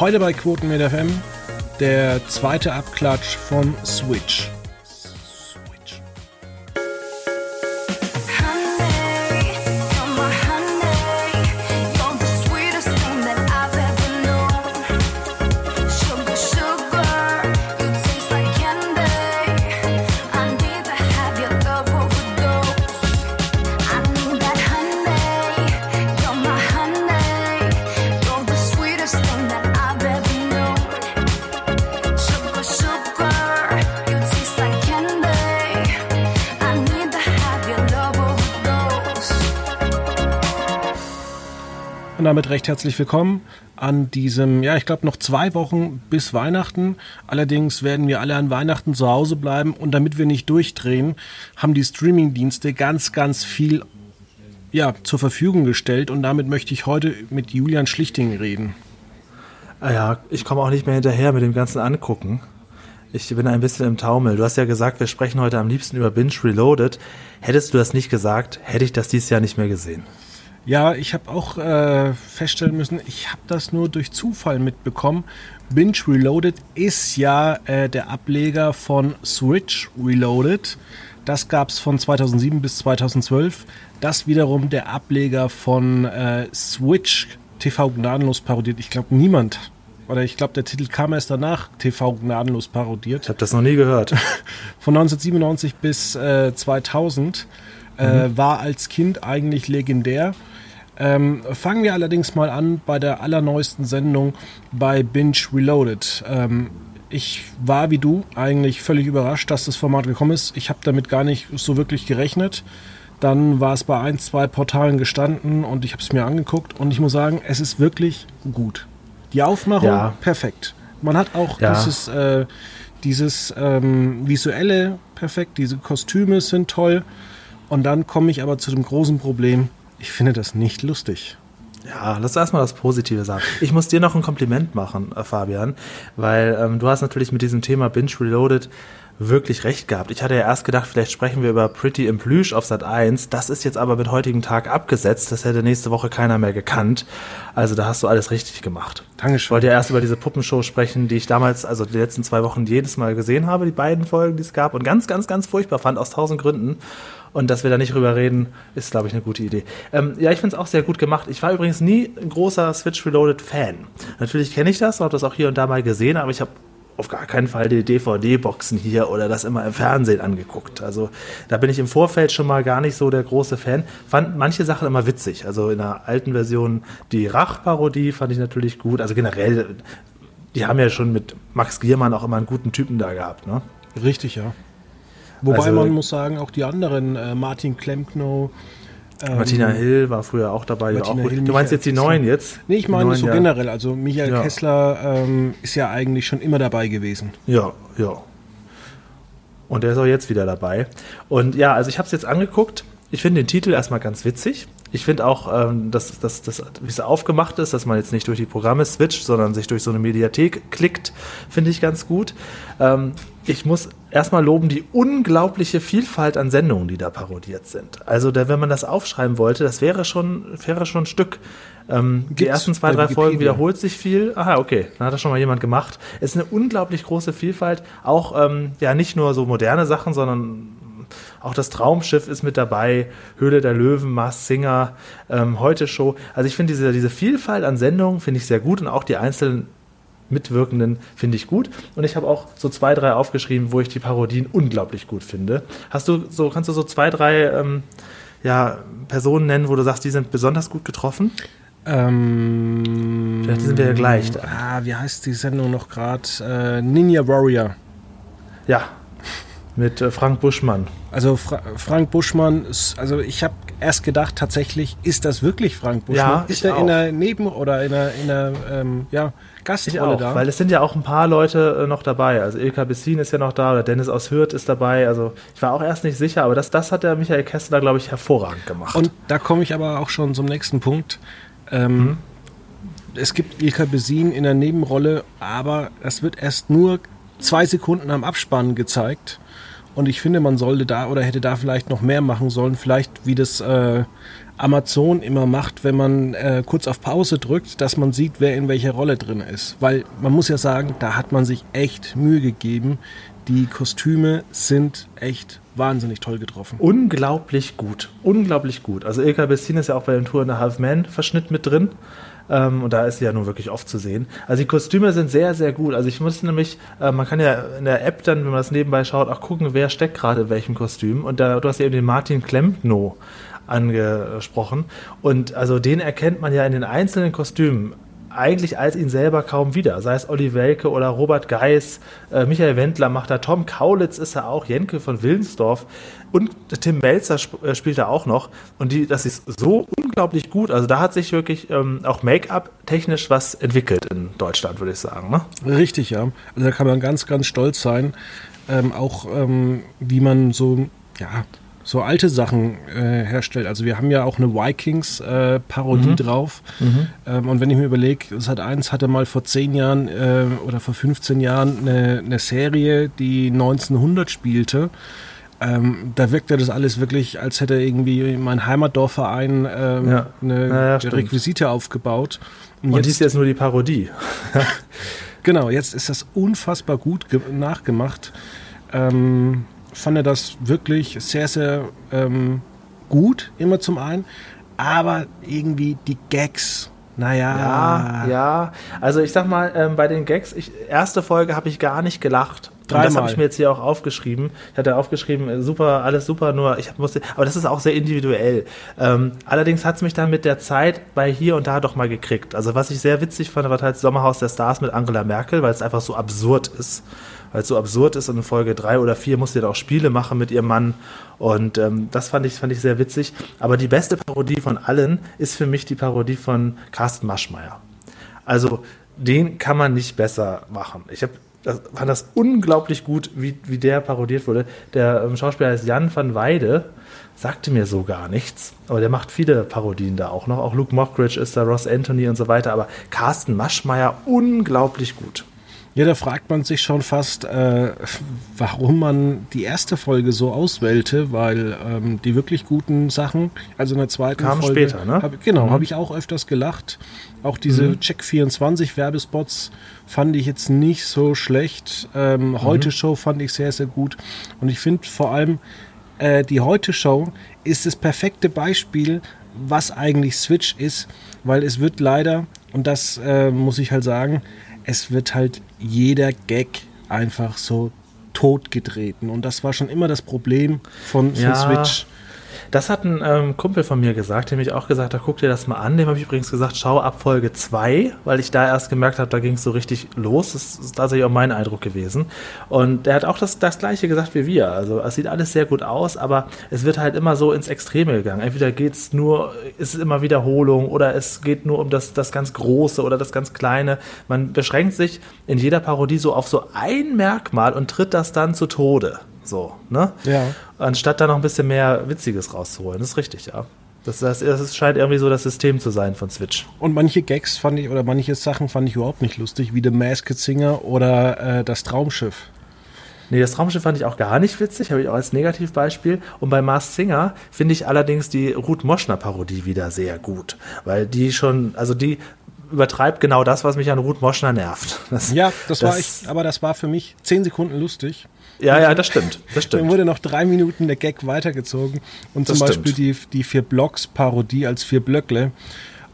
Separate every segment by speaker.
Speaker 1: Heute bei Quotenmeter FM der zweite Abklatsch von Switch. Damit recht herzlich willkommen an diesem, ja, ich glaube noch zwei Wochen bis Weihnachten. Allerdings werden wir alle an Weihnachten zu Hause bleiben und damit wir nicht durchdrehen, haben die Streamingdienste ganz, ganz viel ja, zur Verfügung gestellt und damit möchte ich heute mit Julian Schlichting reden.
Speaker 2: Ah ja, ich komme auch nicht mehr hinterher mit dem ganzen Angucken. Ich bin ein bisschen im Taumel. Du hast ja gesagt, wir sprechen heute am liebsten über Binge Reloaded. Hättest du das nicht gesagt, hätte ich das dieses Jahr nicht mehr gesehen.
Speaker 1: Ja, ich habe auch äh, feststellen müssen, ich habe das nur durch Zufall mitbekommen. Binge Reloaded ist ja äh, der Ableger von Switch Reloaded. Das gab es von 2007 bis 2012. Das wiederum der Ableger von äh, Switch TV gnadenlos parodiert. Ich glaube, niemand oder ich glaube, der Titel kam erst danach, TV gnadenlos parodiert.
Speaker 2: Ich habe das noch nie gehört.
Speaker 1: Von 1997 bis äh, 2000 äh, mhm. war als Kind eigentlich legendär. Ähm, fangen wir allerdings mal an bei der allerneuesten Sendung bei Binge Reloaded. Ähm, ich war wie du eigentlich völlig überrascht, dass das Format gekommen ist. Ich habe damit gar nicht so wirklich gerechnet. Dann war es bei ein, zwei Portalen gestanden und ich habe es mir angeguckt und ich muss sagen, es ist wirklich gut. Die Aufmachung ja. perfekt. Man hat auch ja. dieses, äh, dieses ähm, visuelle perfekt, diese Kostüme sind toll. Und dann komme ich aber zu dem großen Problem, ich finde das nicht lustig.
Speaker 2: Ja, lass erstmal das Positive sagen. Ich muss dir noch ein Kompliment machen, äh, Fabian, weil ähm, du hast natürlich mit diesem Thema Binge Reloaded wirklich recht gehabt. Ich hatte ja erst gedacht, vielleicht sprechen wir über Pretty in Plüsch auf Sat 1. Das ist jetzt aber mit heutigem Tag abgesetzt. Das hätte nächste Woche keiner mehr gekannt. Also da hast du alles richtig gemacht.
Speaker 1: Dankeschön.
Speaker 2: Ich wollte ja erst über diese Puppenshow sprechen, die ich damals, also die letzten zwei Wochen jedes Mal gesehen habe, die beiden Folgen, die es gab und ganz, ganz, ganz furchtbar fand aus tausend Gründen. Und dass wir da nicht drüber reden, ist, glaube ich, eine gute Idee. Ähm, ja, ich finde es auch sehr gut gemacht. Ich war übrigens nie ein großer Switch Reloaded Fan. Natürlich kenne ich das, habe das auch hier und da mal gesehen, aber ich habe auf gar keinen Fall die DVD-Boxen hier oder das immer im Fernsehen angeguckt. Also da bin ich im Vorfeld schon mal gar nicht so der große Fan. Fand manche Sachen immer witzig. Also in der alten Version die Rach-Parodie fand ich natürlich gut. Also generell, die haben ja schon mit Max Giermann auch immer einen guten Typen da gehabt. Ne?
Speaker 1: Richtig, ja. Wobei also, man muss sagen, auch die anderen, äh, Martin Klempnow,
Speaker 2: ähm, Martina Hill war früher auch dabei. Martina auch Hill, du meinst jetzt die neuen jetzt?
Speaker 1: Nee, ich meine so ja. generell. Also Michael ja. Kessler ähm, ist ja eigentlich schon immer dabei gewesen.
Speaker 2: Ja, ja. Und der ist auch jetzt wieder dabei. Und ja, also ich habe es jetzt angeguckt. Ich finde den Titel erstmal ganz witzig. Ich finde auch, ähm, dass, dass, dass, wie es aufgemacht ist, dass man jetzt nicht durch die Programme switcht, sondern sich durch so eine Mediathek klickt, finde ich ganz gut. Ähm, ich muss erstmal loben die unglaubliche Vielfalt an Sendungen, die da parodiert sind. Also, der, wenn man das aufschreiben wollte, das wäre schon, wäre schon ein Stück. Ähm, die ersten zwei, drei Folgen wiederholt sich viel. Aha, okay, dann hat das schon mal jemand gemacht. Es ist eine unglaublich große Vielfalt. Auch ähm, ja nicht nur so moderne Sachen, sondern auch das Traumschiff ist mit dabei, Höhle der Löwen, Mars Singer, ähm, Heute Show. Also ich finde diese, diese Vielfalt an Sendungen finde ich sehr gut und auch die einzelnen Mitwirkenden finde ich gut. Und ich habe auch so zwei, drei aufgeschrieben, wo ich die Parodien unglaublich gut finde. Hast du so, kannst du so zwei, drei ähm, ja, Personen nennen, wo du sagst, die sind besonders gut getroffen?
Speaker 1: Ähm,
Speaker 2: Vielleicht sind wir ja gleich.
Speaker 1: Da. Ah, wie heißt die Sendung noch gerade? Äh, Ninja Warrior.
Speaker 2: Ja, mit äh, Frank Buschmann.
Speaker 1: Also Fra Frank Buschmann, ist, also ich habe erst gedacht, tatsächlich, ist das wirklich Frank Buschmann? Ja, ist er in der Neben- oder in der, in der ähm, ja, Gastrolle da?
Speaker 2: Weil es sind ja auch ein paar Leute äh, noch dabei. Also Ilka Bessin ist ja noch da oder Dennis aus Hürth ist dabei. Also ich war auch erst nicht sicher, aber das, das hat der Michael Kessler, glaube ich, hervorragend gemacht.
Speaker 1: Und da komme ich aber auch schon zum nächsten Punkt. Ähm, mhm. Es gibt Ilka Bessin in der Nebenrolle, aber es wird erst nur zwei Sekunden am Abspann gezeigt. Und ich finde, man sollte da oder hätte da vielleicht noch mehr machen sollen. Vielleicht wie das äh, Amazon immer macht, wenn man äh, kurz auf Pause drückt, dass man sieht, wer in welcher Rolle drin ist. Weil man muss ja sagen, da hat man sich echt Mühe gegeben. Die Kostüme sind echt wahnsinnig toll getroffen.
Speaker 2: Unglaublich gut. Unglaublich gut. Also Ilka Bessin ist ja auch bei dem Tour in the Half Man Verschnitt mit drin. Ähm, und da ist sie ja nun wirklich oft zu sehen. Also die Kostüme sind sehr, sehr gut. Also ich muss nämlich, äh, man kann ja in der App dann, wenn man das nebenbei schaut, auch gucken, wer steckt gerade in welchem Kostüm. Und da, du hast ja eben den Martin Klempno angesprochen. Und also den erkennt man ja in den einzelnen Kostümen eigentlich als ihn selber kaum wieder. Sei es Olli Welke oder Robert Geis, äh, Michael Wendler macht da, Tom Kaulitz ist er auch, Jenke von Willensdorf und Tim Melzer sp äh, spielt er auch noch. Und die, das ist so unglaublich gut. Also da hat sich wirklich ähm, auch Make-up technisch was entwickelt in Deutschland, würde ich sagen. Ne?
Speaker 1: Richtig, ja. Also da kann man ganz, ganz stolz sein. Ähm, auch ähm, wie man so, ja, so alte Sachen äh, herstellt. Also wir haben ja auch eine Vikings-Parodie äh, mhm. drauf. Mhm. Ähm, und wenn ich mir überlege, Sat 1 hatte mal vor zehn Jahren äh, oder vor 15 Jahren eine, eine Serie, die 1900 spielte. Ähm, da wirkte das alles wirklich, als hätte irgendwie mein Heimatdorfverein ähm, ja. eine ja, Requisite aufgebaut.
Speaker 2: Und, und jetzt, dies ist jetzt nur die Parodie.
Speaker 1: genau, jetzt ist das unfassbar gut nachgemacht. Ähm, fand er das wirklich sehr, sehr ähm, gut, immer zum einen. Aber irgendwie die Gags, naja.
Speaker 2: Ja, ja. Also ich sag mal, ähm, bei den Gags, ich, erste Folge habe ich gar nicht gelacht. Dreimal. Und das habe ich mir jetzt hier auch aufgeschrieben. Ich hatte aufgeschrieben, äh, super, alles super, nur ich musste, aber das ist auch sehr individuell. Ähm, allerdings hat es mich dann mit der Zeit bei hier und da doch mal gekriegt. Also was ich sehr witzig fand, war halt Sommerhaus der Stars mit Angela Merkel, weil es einfach so absurd ist weil es so absurd ist und in Folge drei oder vier musste ja auch Spiele machen mit ihrem Mann und ähm, das fand ich, fand ich sehr witzig. Aber die beste Parodie von allen ist für mich die Parodie von Carsten Maschmeyer. Also den kann man nicht besser machen. Ich habe das, fand das unglaublich gut, wie, wie der parodiert wurde. Der ähm, Schauspieler heißt Jan van Weide, sagte mir so gar nichts, aber der macht viele Parodien da auch noch. Auch Luke Mockridge ist da, Ross Anthony und so weiter, aber Carsten Maschmeyer unglaublich gut.
Speaker 1: Ja, da fragt man sich schon fast, äh, warum man die erste Folge so auswählte, weil ähm, die wirklich guten Sachen, also in der zweiten
Speaker 2: Kam
Speaker 1: Folge.
Speaker 2: später, ne?
Speaker 1: Hab, genau, mhm. habe ich auch öfters gelacht. Auch diese mhm. Check24 Werbespots fand ich jetzt nicht so schlecht. Ähm, mhm. Heute Show fand ich sehr, sehr gut. Und ich finde vor allem, äh, die Heute Show ist das perfekte Beispiel, was eigentlich Switch ist, weil es wird leider, und das äh, muss ich halt sagen, es wird halt jeder Gag einfach so totgetreten. Und das war schon immer das Problem von, von ja. Switch.
Speaker 2: Das hat ein ähm, Kumpel von mir gesagt, der mich auch gesagt hat, guck dir das mal an. Dem habe ich übrigens gesagt, schau ab Folge 2, weil ich da erst gemerkt habe, da ging es so richtig los. Das ist tatsächlich auch mein Eindruck gewesen. Und der hat auch das, das Gleiche gesagt wie wir. Also es sieht alles sehr gut aus, aber es wird halt immer so ins Extreme gegangen. Entweder geht es nur, ist es immer Wiederholung oder es geht nur um das, das ganz Große oder das ganz Kleine. Man beschränkt sich in jeder Parodie so auf so ein Merkmal und tritt das dann zu Tode. So, ne?
Speaker 1: Ja.
Speaker 2: Anstatt da noch ein bisschen mehr Witziges rauszuholen. Das ist richtig, ja. Das, das, das scheint irgendwie so das System zu sein von Switch.
Speaker 1: Und manche Gags fand ich, oder manche Sachen fand ich überhaupt nicht lustig, wie The Masked Singer oder äh, das Traumschiff.
Speaker 2: Nee, das Traumschiff fand ich auch gar nicht witzig, habe ich auch als Negativbeispiel. Und bei Mars Singer finde ich allerdings die Ruth Moschner-Parodie wieder sehr gut. Weil die schon, also die übertreibt genau das, was mich an Ruth Moschner nervt.
Speaker 1: Das, ja, das, das war ich, aber das war für mich zehn Sekunden lustig.
Speaker 2: Ja, ja, das stimmt. Das stimmt.
Speaker 1: Dann wurde noch drei Minuten der Gag weitergezogen. Und das zum Beispiel die, die vier Blocks-Parodie als vier Blöckle.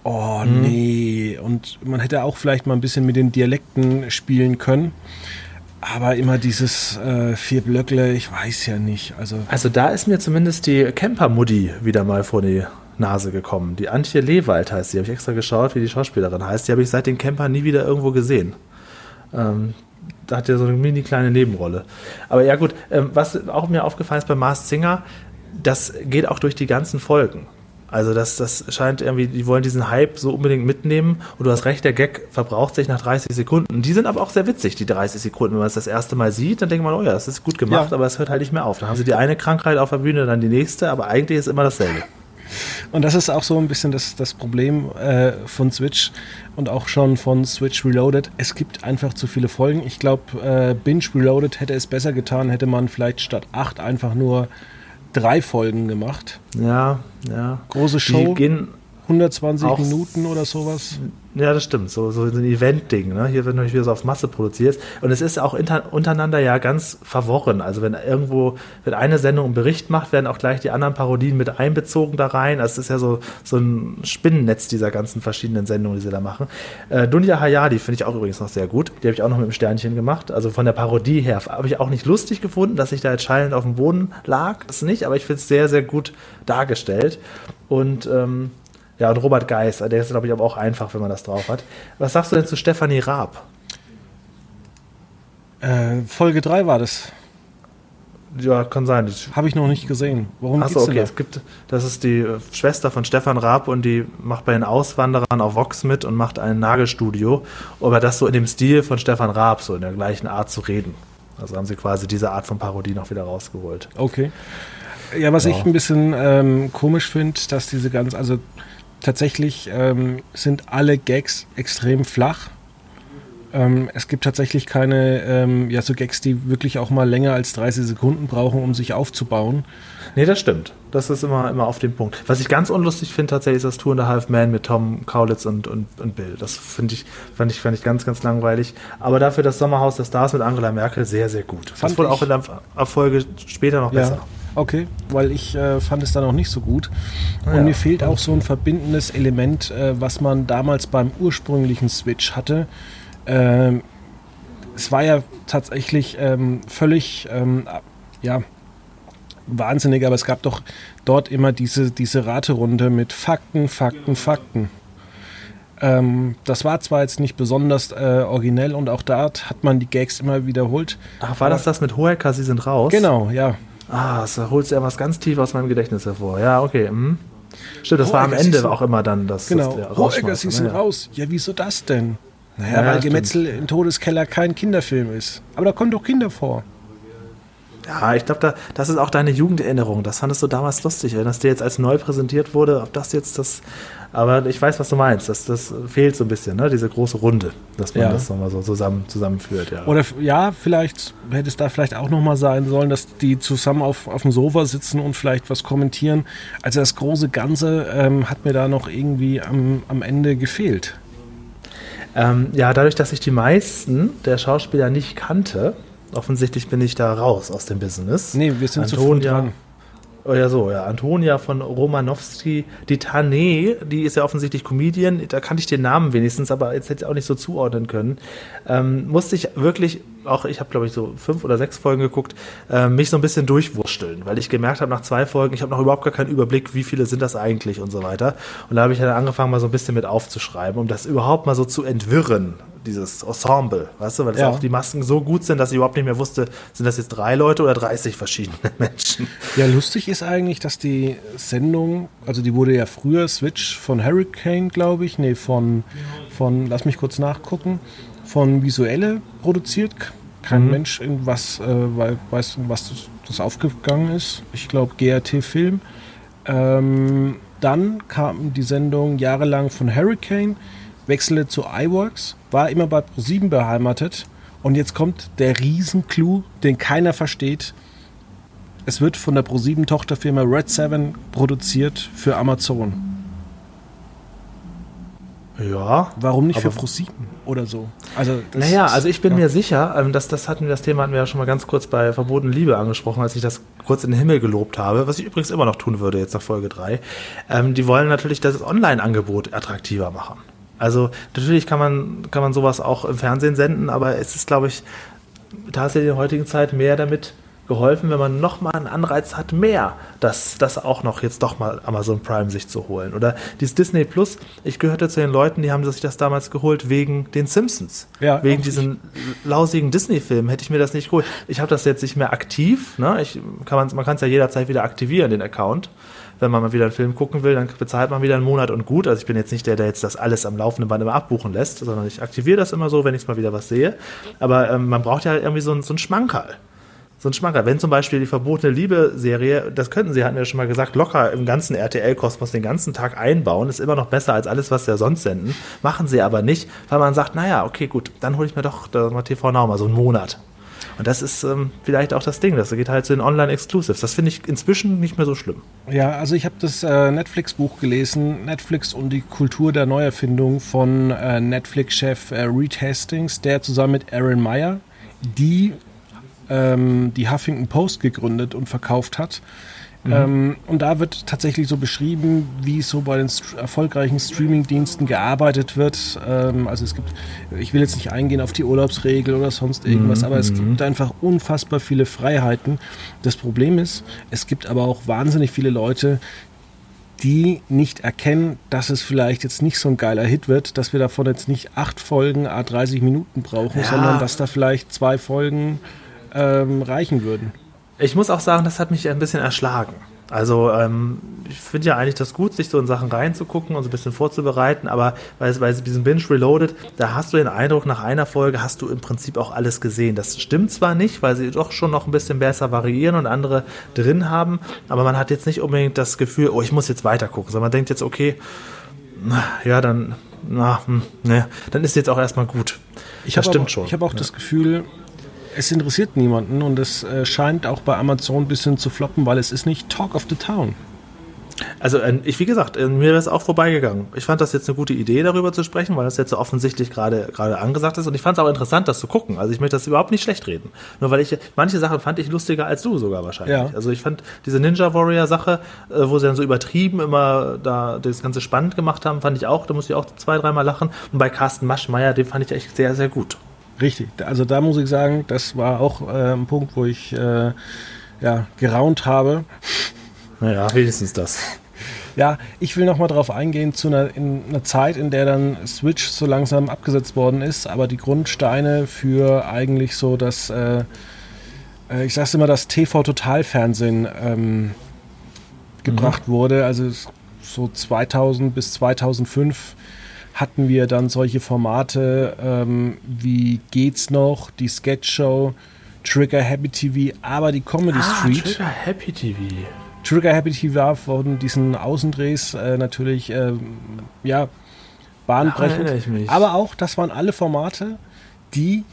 Speaker 1: Oh, mhm. nee. Und man hätte auch vielleicht mal ein bisschen mit den Dialekten spielen können. Aber immer dieses äh, vier Blöckle, ich weiß ja nicht. Also,
Speaker 2: also da ist mir zumindest die Camper-Muddy wieder mal vor die Nase gekommen. Die Antje Lewald heißt sie. Habe ich extra geschaut, wie die Schauspielerin heißt. Die habe ich seit den Camper nie wieder irgendwo gesehen. Ähm, hat er so eine mini kleine Nebenrolle. Aber ja gut, ähm, was auch mir aufgefallen ist bei Mars Singer, das geht auch durch die ganzen Folgen. Also das, das scheint irgendwie, die wollen diesen Hype so unbedingt mitnehmen und du hast recht, der Gag verbraucht sich nach 30 Sekunden. Die sind aber auch sehr witzig, die 30 Sekunden. Wenn man es das erste Mal sieht, dann denkt man, oh ja, das ist gut gemacht, ja. aber es hört halt nicht mehr auf. Dann haben sie die eine Krankheit auf der Bühne, dann die nächste, aber eigentlich ist immer dasselbe.
Speaker 1: Und das ist auch so ein bisschen das, das Problem äh, von Switch und auch schon von Switch Reloaded. Es gibt einfach zu viele Folgen. Ich glaube, äh, Binge Reloaded hätte es besser getan, hätte man vielleicht statt acht einfach nur drei Folgen gemacht.
Speaker 2: Ja, ja.
Speaker 1: Große Show.
Speaker 2: Die gehen
Speaker 1: 120
Speaker 2: auch-
Speaker 1: Minuten oder sowas.
Speaker 2: Ja, das stimmt. So, so ein Event-Ding. Ne? Hier wird natürlich wieder so auf Masse produziert. Und es ist auch inter, untereinander ja ganz verworren. Also wenn irgendwo, wenn eine Sendung einen Bericht macht, werden auch gleich die anderen Parodien mit einbezogen da rein. Also es ist ja so, so ein Spinnennetz dieser ganzen verschiedenen Sendungen, die sie da machen. Äh, Dunja Hayali finde ich auch übrigens noch sehr gut. Die habe ich auch noch mit dem Sternchen gemacht. Also von der Parodie her habe ich auch nicht lustig gefunden, dass ich da jetzt schallend auf dem Boden lag. Das nicht, aber ich finde es sehr, sehr gut dargestellt. Und ähm, ja, und Robert Geis, der ist, glaube ich, aber auch einfach, wenn man das drauf hat. Was sagst du denn zu Stefanie Raab?
Speaker 1: Äh, Folge 3 war das.
Speaker 2: Ja, kann sein.
Speaker 1: Habe ich noch nicht gesehen. Worum
Speaker 2: Achso, okay. Es gibt, das ist die äh, Schwester von Stefan Raab und die macht bei den Auswanderern auf Vox mit und macht ein Nagelstudio. Aber das so in dem Stil von Stefan Raab, so in der gleichen Art zu reden. Also haben sie quasi diese Art von Parodie noch wieder rausgeholt.
Speaker 1: Okay. Ja, was
Speaker 2: Ja.
Speaker 1: ich ein bisschen ähm, komisch finde, dass diese ganz, also tatsächlich ähm, sind alle Gags extrem flach. Ähm, es gibt tatsächlich keine, ähm, ja, so Gags, die wirklich auch mal länger als 30 Sekunden brauchen, um sich aufzubauen.
Speaker 2: Nee, das stimmt. Das ist immer, immer auf dem Punkt. Was ich ganz unlustig finde, tatsächlich ist das Tour and a Half Man mit Tom Kaulitz und, und, und Bill. Das finde ich, fand ich, fand ich ganz, ganz langweilig. Aber dafür das Sommerhaus der Stars mit Angela Merkel sehr, sehr gut.
Speaker 1: Fand
Speaker 2: das wurde auch in der Erfolge später noch besser.
Speaker 1: Okay, weil ich äh, fand es dann auch nicht so gut. Und
Speaker 2: Ja.
Speaker 1: mir fehlt auch so ein verbindendes Element, äh, was man damals beim ursprünglichen Switch hatte. Ähm, es war ja tatsächlich ähm, völlig, ähm, ja, wahnsinnig, aber es gab doch dort immer diese, diese Raterunde mit Fakten, Fakten, Fakten. Ähm, das war zwar jetzt nicht besonders äh, originell und auch dort hat man die Gags immer wiederholt.
Speaker 2: Ach, war das das mit Hohecker, Sie sind raus?
Speaker 1: Genau, ja.
Speaker 2: Ah, das holst du ja was ganz tief aus meinem Gedächtnis hervor. Ja, okay. Mhm. Stimmt, das war am Ende auch immer dann das.
Speaker 1: Genau.
Speaker 2: das
Speaker 1: Hohecker, Sie sind raus. Ja, wieso das denn? Naja,
Speaker 2: Ja,
Speaker 1: weil
Speaker 2: stimmt.
Speaker 1: Gemetzel im Todeskeller kein Kinderfilm ist. Aber da kommen doch Kinder vor.
Speaker 2: Ja, ich glaube, da, das ist auch deine Jugenderinnerung. Das fandest du damals lustig, wenn das dir jetzt als neu präsentiert wurde, ob das jetzt das. Aber ich weiß, was du meinst. Das, das fehlt so ein bisschen, ne? Diese große Runde, dass man
Speaker 1: Ja.
Speaker 2: das nochmal so zusammen, zusammenführt, ja.
Speaker 1: Oder ja, vielleicht hätte es da vielleicht auch nochmal sein sollen, dass die zusammen auf, auf dem Sofa sitzen und vielleicht was kommentieren. Also das große Ganze ähm, hat mir da noch irgendwie am, am Ende gefehlt.
Speaker 2: Ähm, ja, dadurch, dass ich die meisten der Schauspieler nicht kannte, offensichtlich bin ich da raus aus dem Business.
Speaker 1: Nee, wir sind zu
Speaker 2: Antonia,
Speaker 1: dran.
Speaker 2: Oh ja, so, ja. Antonia von Romanowski, die Tane, die ist ja offensichtlich Comedian, da kannte ich den Namen wenigstens, aber jetzt hätte ich auch nicht so zuordnen können. Ähm, musste ich wirklich, auch ich habe glaube ich so fünf oder sechs Folgen geguckt, äh, mich so ein bisschen durchwursteln, weil ich gemerkt habe nach zwei Folgen, ich habe noch überhaupt gar keinen Überblick, wie viele sind das eigentlich und so weiter. Und da habe ich dann angefangen, mal so ein bisschen mit aufzuschreiben, um das überhaupt mal so zu entwirren, dieses Ensemble, weißt du, weil das
Speaker 1: Ja.
Speaker 2: auch die Masken so gut sind, dass ich überhaupt nicht mehr wusste, sind das jetzt drei Leute oder 30 verschiedene Menschen.
Speaker 1: Ja, lustig ist eigentlich, dass die Sendung, also die wurde ja früher Switch von Hurricane, glaube ich, nee, von, von, lass mich kurz nachgucken, von Visuelle produziert. Kein
Speaker 2: Mhm.
Speaker 1: Mensch irgendwas äh, wei- weiß, was das, das aufgegangen ist. Ich glaube GRT Film. Ähm, dann kam die Sendung jahrelang von Hurricane, wechselte zu iWorks, war immer bei ProSieben beheimatet und jetzt kommt der Riesenclou, den keiner versteht. Es wird von der ProSieben Tochterfirma Red 7 produziert für Amazon.
Speaker 2: Ja.
Speaker 1: Warum nicht für
Speaker 2: Aber-
Speaker 1: ProSieben oder so? Also
Speaker 2: Naja,
Speaker 1: ist-
Speaker 2: also ich bin
Speaker 1: ja.
Speaker 2: mir sicher, ähm, dass das hatten wir das Thema hatten wir ja schon mal ganz kurz bei Verbotene Liebe angesprochen, als ich das kurz in den Himmel gelobt habe, was ich übrigens immer noch tun würde jetzt nach Folge 3. Ähm, die wollen natürlich das Online-Angebot attraktiver machen. Also natürlich kann man kann man sowas auch im Fernsehen senden, aber es ist glaube ich tatsächlich in der heutigen Zeit mehr damit geholfen, wenn man nochmal einen Anreiz hat, mehr das, das auch noch jetzt doch mal Amazon Prime sich zu holen. Oder dieses Disney Plus, ich gehörte zu den Leuten, die haben sich das damals geholt wegen den Simpsons.
Speaker 1: Ja,
Speaker 2: wegen diesen lausigen Disney-Filmen hätte ich mir das nicht geholt. Ich habe das jetzt nicht mehr aktiv. Ne? Ich, kann man man kann es ja jederzeit wieder aktivieren, den Account. Wenn man mal wieder einen Film gucken will, dann bezahlt man wieder einen Monat und gut. Also ich bin jetzt nicht der, der jetzt das alles am laufenden Band immer abbuchen lässt, sondern ich aktiviere das immer so, wenn ich mal wieder was sehe. Aber ähm, man braucht ja irgendwie so, so einen Schmankerl so ein Schmankerl. Wenn zum Beispiel die verbotene Liebe-Serie, das könnten sie, hatten wir schon mal gesagt, locker im ganzen RTL-Kosmos den ganzen Tag einbauen, ist immer noch besser als alles, was sie ja sonst senden. Machen sie aber nicht, weil man sagt, naja, okay, gut, dann hole ich mir doch mal TV Now mal so einen Monat. Und das ist ähm, vielleicht auch das Ding. Das geht halt zu den Online-Exclusives. Das finde ich inzwischen nicht mehr so schlimm.
Speaker 1: Ja, also ich habe das äh, Netflix-Buch gelesen, Netflix und die Kultur der Neuerfindung von äh, Netflix-Chef äh, Reed Hastings, der zusammen mit Aaron Meyer die ähm, die Huffington Post gegründet und verkauft hat. Mhm. Ähm, und da wird tatsächlich so beschrieben, wie so bei den st erfolgreichen Streaming-Diensten gearbeitet wird. Ähm, also es gibt, ich will jetzt nicht eingehen auf die Urlaubsregel oder sonst irgendwas, mhm. aber es gibt einfach unfassbar viele Freiheiten. Das Problem ist, es gibt aber auch wahnsinnig viele Leute, die nicht erkennen, dass es vielleicht jetzt nicht so ein geiler Hit wird, dass wir davon jetzt nicht acht Folgen a 30 Minuten brauchen, ja. sondern dass da vielleicht zwei Folgen ähm, reichen würden.
Speaker 2: Ich muss auch sagen, das hat mich ein bisschen erschlagen. Also ähm, ich finde ja eigentlich das gut, sich so in Sachen reinzugucken und so ein bisschen vorzubereiten, aber bei, bei diesem Binge Reloaded, da hast du den Eindruck, nach einer Folge hast du im Prinzip auch alles gesehen. Das stimmt zwar nicht, weil sie doch schon noch ein bisschen besser variieren und andere drin haben, aber man hat jetzt nicht unbedingt das Gefühl, oh, ich muss jetzt weiter gucken, sondern man denkt jetzt, okay, ja, dann, na, hm, ne, dann ist jetzt auch erstmal gut.
Speaker 1: Ich das stimmt auch, schon. Ich habe auch ja. das Gefühl, es interessiert niemanden und es äh, scheint auch bei Amazon ein bisschen zu floppen, weil es ist nicht Talk of the Town.
Speaker 2: Also äh, ich, wie gesagt, äh, mir wäre es auch vorbeigegangen. Ich fand das jetzt eine gute Idee, darüber zu sprechen, weil das jetzt so offensichtlich gerade gerade angesagt ist. Und ich fand es auch interessant, das zu gucken. Also ich möchte das überhaupt nicht schlecht reden. Nur weil ich manche Sachen fand ich lustiger als du sogar wahrscheinlich. Ja. Also ich fand diese Ninja Warrior Sache, wo sie dann so übertrieben immer da das Ganze spannend gemacht haben, fand ich auch. Da musste ich auch zwei, dreimal lachen. Und bei Carsten Maschmeyer, den fand ich echt sehr, sehr gut.
Speaker 1: Richtig. Also da muss ich sagen, das war auch äh, ein Punkt, wo ich äh, ja, geraunt habe.
Speaker 2: Naja, wenigstens das.
Speaker 1: Ja, ich will noch mal darauf eingehen, zu einer, in einer Zeit, in der dann Switch so langsam abgesetzt worden ist, aber die Grundsteine für eigentlich so das, äh, äh ich sag's immer, das TV-Total-Fernsehen ähm, gebracht mhm. wurde. Also so 2000 bis 2005 hatten wir dann solche Formate ähm, wie Geht's noch, die Sketch-Show, Trigger Happy TV, aber die Comedy ah, Street.
Speaker 2: Trigger Happy TV.
Speaker 1: Trigger Happy TV war von diesen Außendrehs äh, natürlich, äh, ja, bahnbrechend. aber auch, das waren alle Formate, die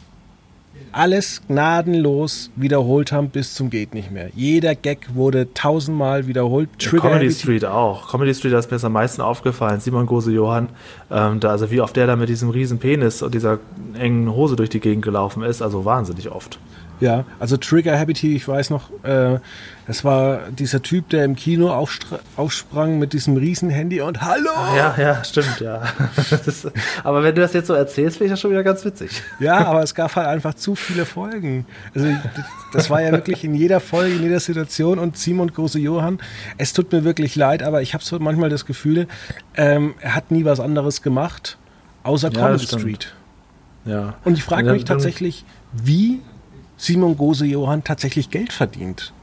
Speaker 1: alles gnadenlos wiederholt haben bis zum geht nicht mehr. Jeder Gag wurde tausendmal wiederholt.
Speaker 2: Ja, Comedy Street auch. Comedy Street ist mir am meisten aufgefallen. Simon Gose Johann, ähm, da, also wie oft der da mit diesem riesen Penis und dieser engen Hose durch die Gegend gelaufen ist, also wahnsinnig oft.
Speaker 1: Ja, also Trigger Habity, ich weiß noch, äh, das war dieser Typ, der im Kino aufsprang mit diesem riesen Handy und Hallo!
Speaker 2: Ja, ja, stimmt, ja. Das, aber wenn du das jetzt so erzählst, finde ich das schon wieder ganz witzig.
Speaker 1: Ja, aber es gab halt einfach zu viele Folgen. Also das war ja wirklich in jeder Folge, in jeder Situation und Simon Große Johann, es tut mir wirklich leid, aber ich habe so manchmal das Gefühl, ähm, er hat nie was anderes gemacht, außer ja, Comedy Street. Ja. Und ich frage mich tatsächlich, wie Simon Gose Johann tatsächlich Geld verdient.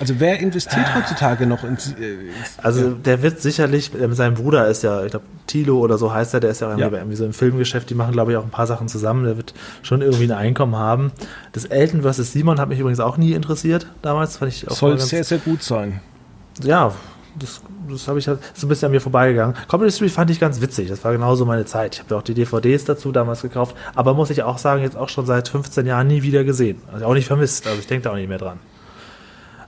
Speaker 1: Also wer investiert heutzutage noch ins,
Speaker 2: äh, ins Also der wird sicherlich, äh, sein Bruder ist ja, ich glaube, Tilo oder so heißt er, der ist ja, ja. irgendwie so im Filmgeschäft, die machen, glaube ich, auch ein paar Sachen zusammen, der wird schon irgendwie ein Einkommen haben. Das Elton vs. Simon hat mich übrigens auch nie interessiert damals, fand ich auch
Speaker 1: Soll sehr, sehr gut sein.
Speaker 2: Ja, das, das habe ich halt so ein bisschen an mir vorbeigegangen. Comedy Street fand ich ganz witzig. Das war genauso meine Zeit. Ich habe ja auch die DVDs dazu damals gekauft. Aber muss ich auch sagen, jetzt auch schon seit 15 Jahren nie wieder gesehen. Also auch nicht vermisst. Also ich denke da auch nicht mehr dran.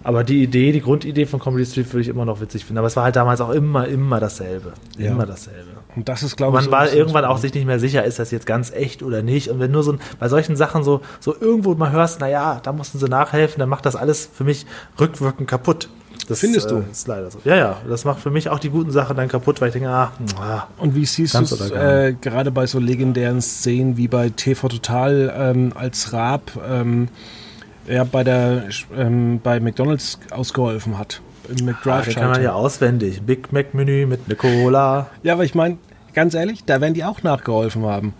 Speaker 2: Aber die Idee, die Grundidee von Comedy Street würde ich immer noch witzig finden. Aber es war halt damals auch immer, immer dasselbe. Ja. Immer dasselbe.
Speaker 1: Und das ist, glaube ich,
Speaker 2: Man so war irgendwann auch sich nicht mehr sicher, ist das jetzt ganz echt oder nicht. Und wenn nur so ein, bei solchen Sachen so, so irgendwo mal hörst, naja, da mussten sie nachhelfen, dann macht das alles für mich rückwirkend kaputt.
Speaker 1: Das Findest du?
Speaker 2: Äh, ist leider so. Ja, ja, das macht für mich auch die guten Sachen dann kaputt, weil ich denke, ah,
Speaker 1: ah Und wie siehst du es äh, gerade bei so legendären Szenen wie bei TV Total ähm, als Raab ähm, ja, bei, der, ähm, bei McDonalds ausgeholfen hat?
Speaker 2: Im McDrive ah, kann man ja auswendig. Big Mac Menü mit eine Cola.
Speaker 1: Ja, aber ich meine, ganz ehrlich, da werden die auch nachgeholfen haben.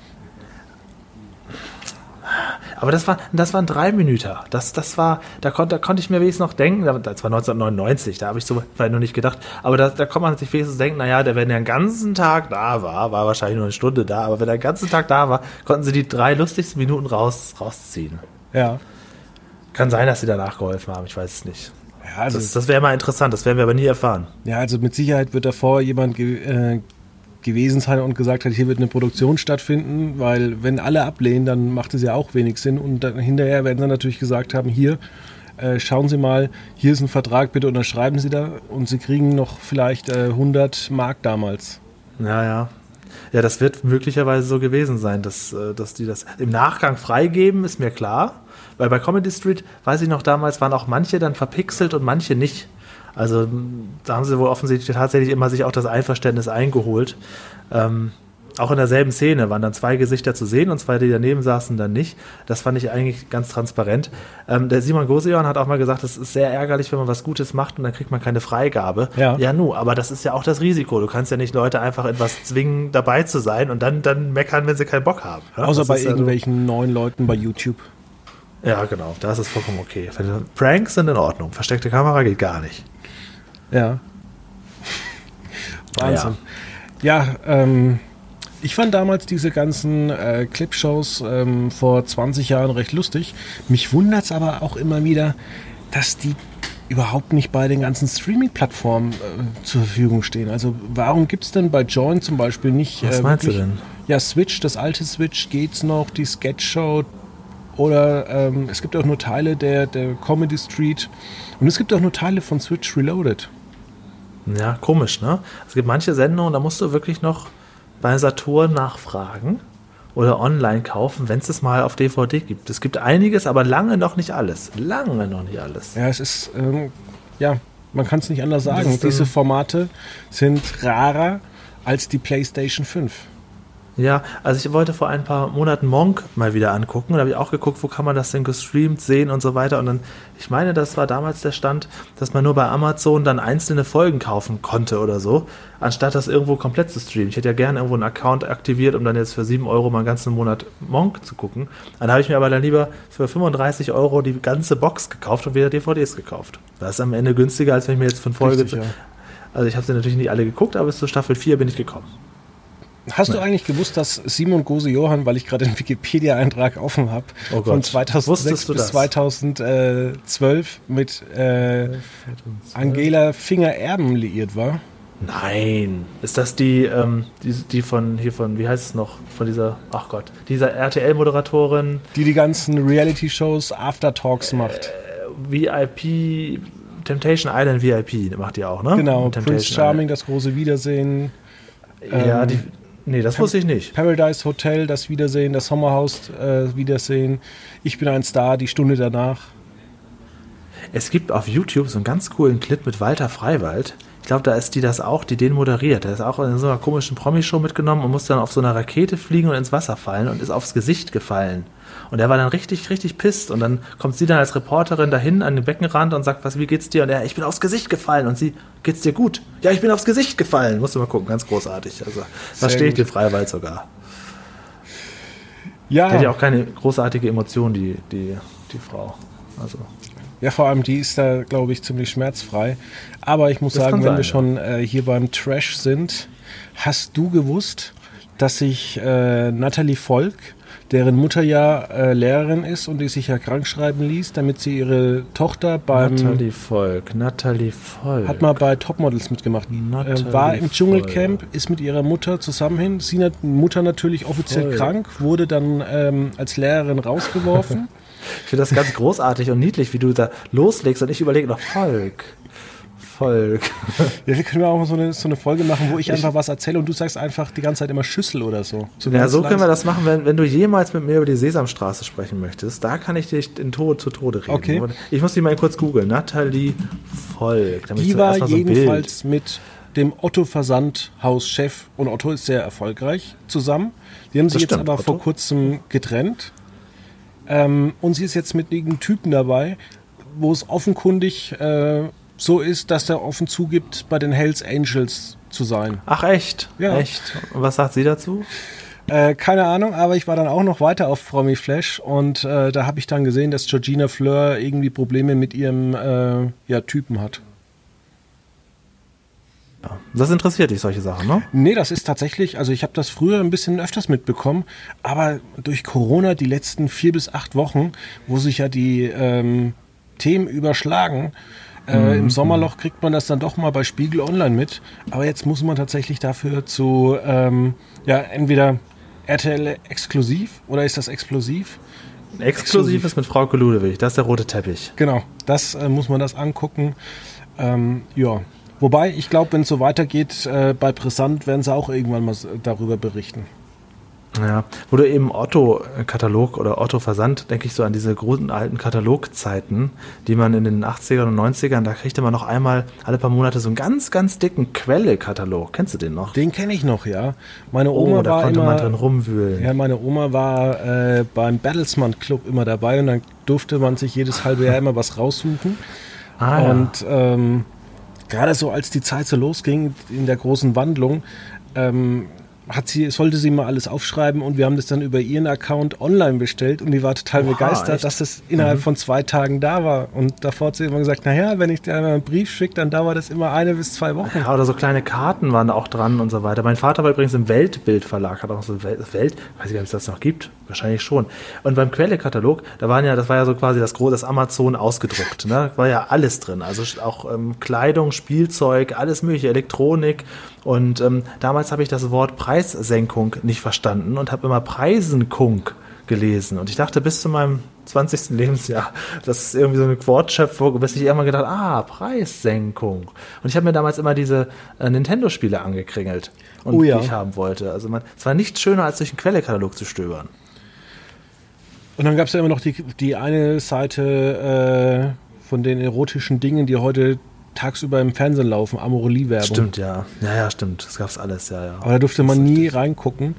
Speaker 2: Aber das, war, das waren drei Minuten. Das, das war, da konnte, da konnte ich mir wenigstens noch denken, das war 1999, da habe ich so weit noch nicht gedacht, aber da, da kann man sich wenigstens denken, naja, der, wenn der den ganzen Tag da war, war wahrscheinlich nur eine Stunde da, aber wenn er den ganzen Tag da war, konnten sie die drei lustigsten Minuten raus, rausziehen.
Speaker 1: Ja.
Speaker 2: Kann sein, dass sie danach geholfen haben, ich weiß es nicht. Ja, also das das wäre mal interessant, das werden wir aber nie erfahren.
Speaker 1: Ja, also mit Sicherheit wird davor jemand ge äh, gewesen sein und gesagt hat, hier wird eine Produktion stattfinden, weil wenn alle ablehnen, dann macht es ja auch wenig Sinn. Und dann hinterher werden sie natürlich gesagt haben, hier, äh, schauen Sie mal, hier ist ein Vertrag, bitte unterschreiben Sie da und Sie kriegen noch vielleicht äh, 100 Mark damals.
Speaker 2: Ja, ja. Ja, das wird möglicherweise so gewesen sein, dass, äh, dass die das im Nachgang freigeben, ist mir klar. Weil bei Comedy Street, weiß ich noch, damals waren auch manche dann verpixelt und manche nicht. Also da haben sie wohl offensichtlich tatsächlich immer sich auch das Einverständnis eingeholt. Ähm, auch in derselben Szene waren dann zwei Gesichter zu sehen und zwei, die daneben saßen, dann nicht. Das fand ich eigentlich ganz transparent. Ähm, der Simon Goseon hat auch mal gesagt, es ist sehr ärgerlich, wenn man was Gutes macht und dann kriegt man keine Freigabe.
Speaker 1: Ja.
Speaker 2: ja, nu, aber das ist ja auch das Risiko. Du kannst ja nicht Leute einfach etwas zwingen, dabei zu sein und dann, dann meckern, wenn sie keinen Bock haben. Ja?
Speaker 1: Außer
Speaker 2: Das
Speaker 1: bei irgendwelchen neuen Leuten bei YouTube.
Speaker 2: Ja, genau. Da ist es vollkommen okay. Pranks sind in Ordnung. Versteckte Kamera geht gar nicht.
Speaker 1: Ja. Wahnsinn. Ja, ähm, ich fand damals diese ganzen äh, Clipshows ähm, vor 20 Jahren recht lustig. Mich wundert es aber auch immer wieder, dass die überhaupt nicht bei den ganzen Streaming-Plattformen äh, zur Verfügung stehen. Also warum gibt es denn bei Join zum Beispiel nicht...
Speaker 2: Was
Speaker 1: äh,
Speaker 2: meinst du
Speaker 1: wirklich-
Speaker 2: denn?
Speaker 1: Ja, Switch, das alte Switch geht's noch, die Sketch-Show oder ähm, es gibt auch nur Teile der, der Comedy Street und es gibt auch nur Teile von Switch Reloaded.
Speaker 2: Ja, komisch, ne? Es gibt manche Sendungen, da musst du wirklich noch bei Saturn nachfragen oder online kaufen, wenn es es mal auf DVD gibt. Es gibt einiges, aber lange noch nicht alles. Lange noch nicht alles.
Speaker 1: Ja, es ist, ähm, ja, man kann es nicht anders sagen. Diese Formate sind rarer als die PlayStation 5.
Speaker 2: Ja, also ich wollte vor ein paar Monaten Monk mal wieder angucken. Da habe ich auch geguckt, wo kann man das denn gestreamt sehen und so weiter. Und dann, ich meine, das war damals der Stand, dass man nur bei Amazon dann einzelne Folgen kaufen konnte oder so, anstatt das irgendwo komplett zu streamen. Ich hätte ja gerne irgendwo einen Account aktiviert, um dann jetzt für 7 Euro mal einen ganzen Monat Monk zu gucken. Dann habe ich mir aber dann lieber für 35 Euro die ganze Box gekauft und wieder DVDs gekauft. Das ist am Ende günstiger, als wenn ich mir jetzt von Folge.
Speaker 1: Richtig, ja.
Speaker 2: Also ich habe sie natürlich nicht alle geguckt, aber bis zur Staffel 4 bin ich gekommen.
Speaker 1: Hast du eigentlich gewusst, dass Simon Gose Johann, weil ich gerade den Wikipedia-Eintrag offen habe,
Speaker 2: Oh
Speaker 1: von 2006
Speaker 2: Wusstest du
Speaker 1: bis
Speaker 2: das?
Speaker 1: 2012 mit äh, Angela Finger-Erben liiert war?
Speaker 2: Nein. Ist das die, ähm, die, die von hier von, wie heißt es noch? Von dieser, ach Gott, dieser RTL-Moderatorin,
Speaker 1: Die die ganzen Reality-Shows After-Talks macht.
Speaker 2: VIP, Temptation Island VIP macht die auch, ne?
Speaker 1: Genau, Prince Charming, das große Wiedersehen,
Speaker 2: Island. Ja,
Speaker 1: ähm,
Speaker 2: die, nee, das wusste ich nicht.
Speaker 1: Paradise Hotel, das Wiedersehen, das Sommerhaus äh, Wiedersehen, Ich bin ein Star, die Stunde danach.
Speaker 2: Es gibt auf YouTube so einen ganz coolen Clip mit Walter Freiwald. Ich glaube, da ist die das auch, die den moderiert. Der ist auch in so einer komischen Promi-Show mitgenommen und muss dann auf so einer Rakete fliegen und ins Wasser fallen und ist aufs Gesicht gefallen. Und er war dann richtig, richtig pisst. Und dann kommt sie dann als Reporterin dahin an den Beckenrand und sagt, was, wie geht's dir? Und er, ich bin aufs Gesicht gefallen. Und sie, geht's dir gut? Ja, ich bin aufs Gesicht gefallen. Musst du mal gucken, ganz großartig. Also, verstehe ich
Speaker 1: gut.
Speaker 2: den Freiwald sogar.
Speaker 1: Ja,
Speaker 2: Die hat ja auch keine großartige Emotion, die, die, die Frau. Also,
Speaker 1: Ja, vor allem die ist da, glaube ich, ziemlich schmerzfrei. Aber ich muss
Speaker 2: Das
Speaker 1: sagen, wenn
Speaker 2: sein,
Speaker 1: wir
Speaker 2: ja.
Speaker 1: schon äh, hier beim Trash sind, hast du gewusst, dass sich äh, Natalie Volk, deren Mutter ja äh, Lehrerin ist und die sich ja krank schreiben ließ, damit sie ihre Tochter beim
Speaker 2: Natalie Volk, Natalie Volk.
Speaker 1: hat mal bei Topmodels mitgemacht. Äh, war im Dschungelcamp, ist mit ihrer Mutter zusammen hin. Sie hat Mutter natürlich offiziell
Speaker 2: Volk.
Speaker 1: krank, wurde dann ähm, als Lehrerin rausgeworfen.
Speaker 2: Ich finde das ganz großartig und niedlich, wie du da loslegst und ich überlege noch Volk. Volk.
Speaker 1: Ja, wir können ja auch mal so eine, so eine Folge machen, wo ich, einfach was erzähle und du sagst einfach die ganze Zeit immer Schüssel oder so. so
Speaker 2: Ja, so können wir das machen, wenn, wenn du jemals mit mir über die Sesamstraße sprechen möchtest. Da kann ich dich in Tod zu Tode reden.
Speaker 1: Okay.
Speaker 2: Ich muss die mal kurz googeln. Natalie Volk. ich
Speaker 1: Die war
Speaker 2: so
Speaker 1: jedenfalls mit dem Otto Versandhaus-Chef und Otto ist sehr erfolgreich zusammen. Die haben sich jetzt aber vor
Speaker 2: Otto.
Speaker 1: kurzem getrennt. Ähm, und sie ist jetzt mit einem Typen dabei, wo es offenkundig äh, so ist, dass der offen zugibt, bei den Hells Angels zu sein.
Speaker 2: Ach echt?
Speaker 1: Ja.
Speaker 2: Echt? Und was sagt sie dazu?
Speaker 1: Äh, keine Ahnung, aber ich war dann auch noch weiter auf Promi Flash und äh, da habe ich dann gesehen, dass Georgina Fleur irgendwie Probleme mit ihrem äh, ja, Typen hat.
Speaker 2: Das interessiert dich, solche Sachen, ne?
Speaker 1: Nee, das ist tatsächlich, also ich habe das früher ein bisschen öfters mitbekommen, aber durch Corona die letzten vier bis acht Wochen, wo sich ja die ähm, Themen überschlagen, Äh, Im Sommerloch kriegt man das dann doch mal bei Spiegel Online mit. Aber jetzt muss man tatsächlich dafür zu, ähm, ja, entweder RTL exklusiv oder ist das explosiv?
Speaker 2: Exklusiv ist mit Frau Ludewig, das ist der rote Teppich.
Speaker 1: Genau, das äh, muss man das angucken. Ähm, ja, wobei ich glaube, wenn es so weitergeht, äh, bei Brisant werden sie auch irgendwann mal darüber berichten.
Speaker 2: Ja, wo du eben Otto-Katalog oder Otto-Versand, denke ich so an diese großen alten Katalogzeiten, die man in den 80ern und 90ern, da kriegte man noch einmal alle paar Monate so einen ganz, ganz dicken Quelle-Katalog. Kennst du den noch?
Speaker 1: Den kenne ich noch, ja. Meine Oma oh, da war konnte immer,
Speaker 2: man drin rumwühlen.
Speaker 1: Ja, meine Oma war äh, beim Battlesman Club immer dabei und dann durfte man sich jedes halbe Jahr immer was raussuchen. Ah, und ja. ähm, gerade so als die Zeit so losging in der großen Wandlung, ähm, hat sie, sollte sie mal alles aufschreiben und wir haben das dann über ihren Account online bestellt und die war total Oha, begeistert, echt? dass das innerhalb mhm. von zwei Tagen da war. Und davor hat sie immer gesagt, naja, wenn ich dir einen Brief schicke, dann dauert das immer eine bis zwei Wochen.
Speaker 2: Ja, oder so kleine Karten waren da auch dran und so weiter. Mein Vater war übrigens im Weltbildverlag, hat auch so Welt, Welt weiß ich gar nicht, ob es das noch gibt, wahrscheinlich schon. Und beim Quellekatalog, da waren ja, das war ja so quasi das große, Amazon ausgedruckt, ne? War ja alles drin, also auch ähm, Kleidung, Spielzeug, alles mögliche, Elektronik und ähm, damals habe ich das Wort Preissenkung nicht verstanden und habe immer Preisenkung gelesen. Und ich dachte bis zu meinem 20. Lebensjahr, das ist irgendwie so eine Wortschöpfung, bis ich immer gedacht, ah, Preissenkung. Und ich habe mir damals immer diese äh, Nintendo-Spiele angekringelt und oh ja. die ich haben wollte. Also man, es war nichts schöner, als durch einen Quellekatalog zu stöbern.
Speaker 1: Und dann gab es ja immer noch die, die eine Seite äh, von den erotischen Dingen, die heute tagsüber im Fernsehen laufen, Amorelie-Werbung.
Speaker 2: Stimmt, ja. Ja, ja, stimmt. Das gab es alles, ja, ja.
Speaker 1: Aber da durfte man nie reingucken.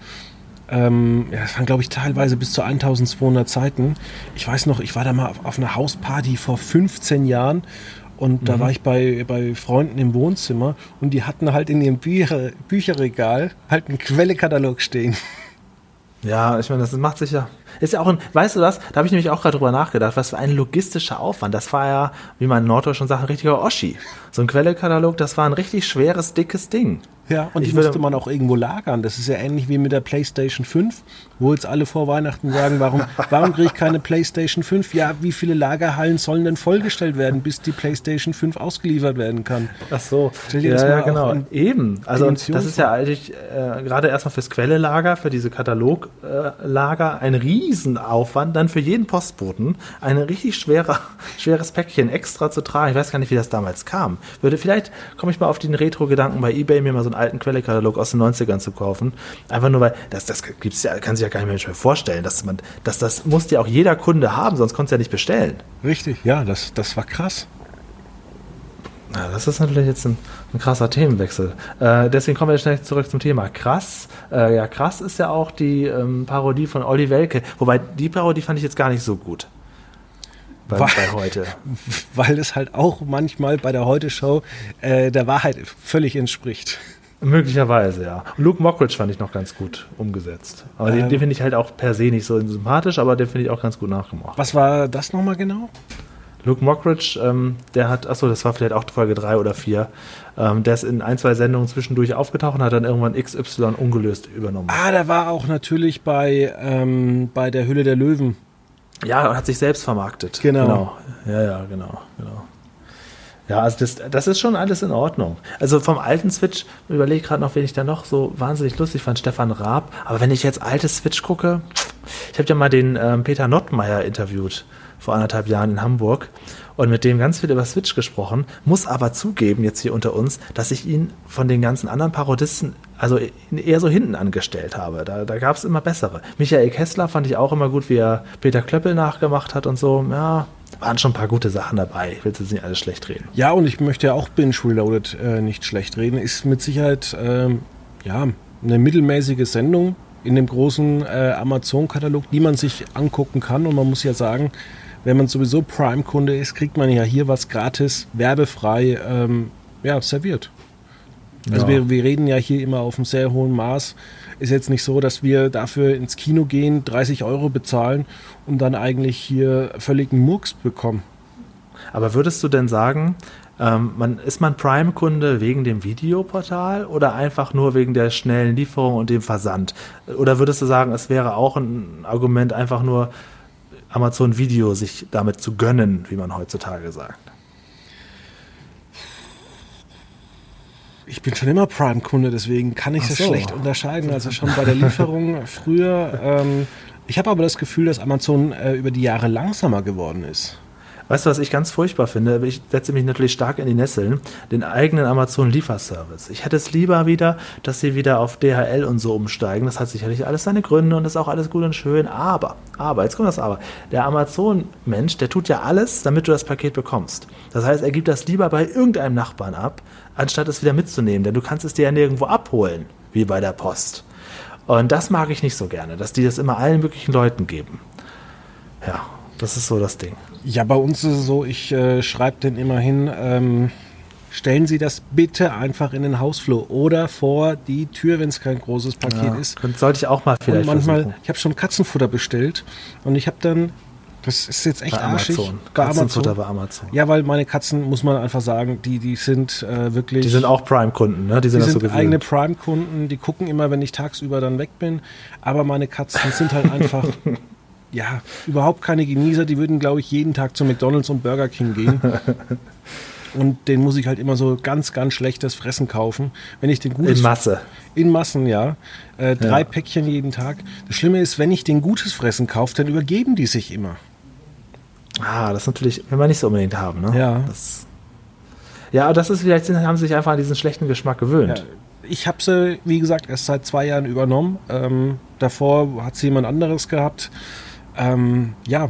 Speaker 1: Ähm, ja, das waren, glaube ich, teilweise bis zu 1200 Seiten. Ich weiß noch, ich war da mal auf einer Hausparty vor 15 Jahren und mhm. da war ich bei, bei Freunden im Wohnzimmer und die hatten halt in ihrem Bücher, Bücherregal halt einen Quellekatalog stehen.
Speaker 2: Ja, ich meine, das macht sich ja ist ja auch ein, weißt du was, da habe ich nämlich auch gerade drüber nachgedacht, was für ein logistischer Aufwand. Das war ja, wie man in Norddeutsch schon sagt, ein richtiger Oschi. So ein Quellekatalog, das war ein richtig schweres, dickes Ding.
Speaker 1: Ja, und ich die musste man auch irgendwo lagern. Das ist ja ähnlich wie mit der PlayStation 5, wo jetzt alle vor Weihnachten sagen, warum, warum kriege ich keine PlayStation 5? Ja, wie viele Lagerhallen sollen denn vollgestellt werden, bis die PlayStation 5 ausgeliefert werden kann?
Speaker 2: Ach so. Ja, ja, genau. Eben. Also das ist ja eigentlich äh, gerade erstmal fürs Quellelager, für diese Kataloglager äh, ein Riesenaufwand, dann für jeden Postboten ein richtig schwerer, schweres Päckchen extra zu tragen. Ich weiß gar nicht, wie das damals kam. Würde vielleicht komme ich mal auf den Retro-Gedanken bei eBay mir mal so einen alten Quellekatalog aus den 90ern zu kaufen. Einfach nur weil, das, das gibt's ja, kann sich ja gar nicht mehr vorstellen, dass man, dass das muss ja auch jeder Kunde haben, sonst konntest du ja nicht bestellen.
Speaker 1: Richtig, ja, das, das war krass.
Speaker 2: Ja, das ist natürlich jetzt ein, ein krasser Themenwechsel. Äh, deswegen kommen wir schnell zurück zum Thema. Krass. Äh, ja, krass ist ja auch die ähm, Parodie von Olli Welke. Wobei, die Parodie fand ich jetzt gar nicht so gut.
Speaker 1: Bei, weil, bei heute. Weil es halt auch manchmal bei der Heute-Show äh, der Wahrheit völlig entspricht.
Speaker 2: Möglicherweise, ja. Luke Mockridge fand ich noch ganz gut umgesetzt. Aber ähm, den, den finde ich halt auch per se nicht so sympathisch, aber den finde ich auch ganz gut nachgemacht.
Speaker 1: Was war das nochmal genau?
Speaker 2: Luke Mockridge, ähm, der hat, achso, das war vielleicht auch Folge 3 oder 4, ähm, der ist in ein, zwei Sendungen zwischendurch aufgetaucht und hat dann irgendwann XY ungelöst übernommen.
Speaker 1: Ah, der war auch natürlich bei, ähm, bei der Hülle der Löwen.
Speaker 2: Ja, hat sich selbst vermarktet.
Speaker 1: Genau. genau.
Speaker 2: Ja, ja, genau, genau. Ja, also das, das ist schon alles in Ordnung. Also vom alten Switch, ich überlege gerade noch, wen ich da noch so wahnsinnig lustig fand, Stefan Raab. Aber wenn ich jetzt altes Switch gucke, ich habe ja mal den ähm, Peter Nottmeier interviewt vor anderthalb Jahren in Hamburg und mit dem ganz viel über Switch gesprochen, muss aber zugeben, jetzt hier unter uns, dass ich ihn von den ganzen anderen Parodisten also eher so hinten angestellt habe. Da, da gab es immer bessere. Michael Kessler fand ich auch immer gut, wie er Peter Klöppel nachgemacht hat und so. Ja, waren schon ein paar gute Sachen dabei. Ich will jetzt nicht alles schlecht reden.
Speaker 1: Ja, und ich möchte ja auch Binge Reloaded äh, nicht schlecht reden. Ist mit Sicherheit ähm, ja, eine mittelmäßige Sendung in dem großen äh, Amazon-Katalog, die man sich angucken kann. Und man muss ja sagen, wenn man sowieso Prime-Kunde ist, kriegt man ja hier was gratis, werbefrei ähm, ja, serviert. Also ja. wir, wir reden ja hier immer auf einem sehr hohen Maß. Ist jetzt nicht so, dass wir dafür ins Kino gehen, 30 Euro bezahlen und dann eigentlich hier völligen Murks bekommen.
Speaker 2: Aber würdest du denn sagen, ähm, man, ist man Prime-Kunde wegen dem Videoportal oder einfach nur wegen der schnellen Lieferung und dem Versand? Oder würdest du sagen, es wäre auch ein Argument, einfach nur Amazon Video sich damit zu gönnen, wie man heutzutage sagt?
Speaker 1: Ich bin schon immer Prime-Kunde, deswegen kann ich es
Speaker 2: so.
Speaker 1: schlecht unterscheiden. Also schon bei der Lieferung früher. Ähm, ich habe aber das Gefühl, dass Amazon äh, über die Jahre langsamer geworden ist.
Speaker 2: Weißt du, was ich ganz furchtbar finde? Ich setze mich natürlich stark in die Nesseln. Den eigenen Amazon-Lieferservice. Ich hätte es lieber wieder, dass sie wieder auf DHL und so umsteigen. Das hat sicherlich alles seine Gründe und ist auch alles gut und schön. Aber, aber, jetzt kommt das Aber. Der Amazon-Mensch, der tut ja alles, damit du das Paket bekommst. Das heißt, er gibt das lieber bei irgendeinem Nachbarn ab, anstatt es wieder mitzunehmen. Denn du kannst es dir ja nirgendwo abholen, wie bei der Post. Und das mag ich nicht so gerne, dass die das immer allen möglichen Leuten geben. Ja, das ist so das Ding.
Speaker 1: Ja, bei uns ist es so, ich äh, schreibe den immerhin, ähm, stellen Sie das bitte einfach in den Hausflur oder vor die Tür, wenn es kein großes Paket
Speaker 2: Ja,
Speaker 1: ist.
Speaker 2: könnte- sollte ich auch mal
Speaker 1: Und
Speaker 2: vielleicht
Speaker 1: manchmal,
Speaker 2: versuchen.
Speaker 1: ich habe schon Katzenfutter bestellt und ich habe dann, das ist jetzt echt
Speaker 2: Bei
Speaker 1: arschig,
Speaker 2: Amazon.
Speaker 1: bei
Speaker 2: Katzenfutter
Speaker 1: Amazon.
Speaker 2: bei Amazon.
Speaker 1: Ja, weil meine Katzen, muss man einfach sagen, die, die sind äh, wirklich.
Speaker 2: Die sind auch Prime-Kunden, ne? Die sind
Speaker 1: die
Speaker 2: das
Speaker 1: sind
Speaker 2: so gewöhnt.
Speaker 1: eigene Prime-Kunden, die gucken immer, wenn ich tagsüber dann weg bin. Aber meine Katzen sind halt einfach, ja, überhaupt keine Genießer. Die würden, glaube ich, jeden Tag zu McDonalds und Burger King gehen. Und den muss ich halt immer so ganz, ganz schlechtes Fressen kaufen. Wenn ich den gutes
Speaker 2: In Masse.
Speaker 1: in Massen, ja. Äh, drei
Speaker 2: Ja.
Speaker 1: Päckchen jeden Tag. Das Schlimme ist, wenn ich den gutes Fressen kaufe, dann übergeben die sich immer.
Speaker 2: Ah, das ist natürlich, will man nicht so unbedingt haben, ne?
Speaker 1: Ja.
Speaker 2: Das, ja, aber das ist vielleicht, haben sie sich einfach an diesen schlechten Geschmack gewöhnt.
Speaker 1: Ja, ich habe sie, wie gesagt, erst seit zwei Jahren übernommen. Ähm, davor hat sie jemand anderes gehabt. Ähm, ja.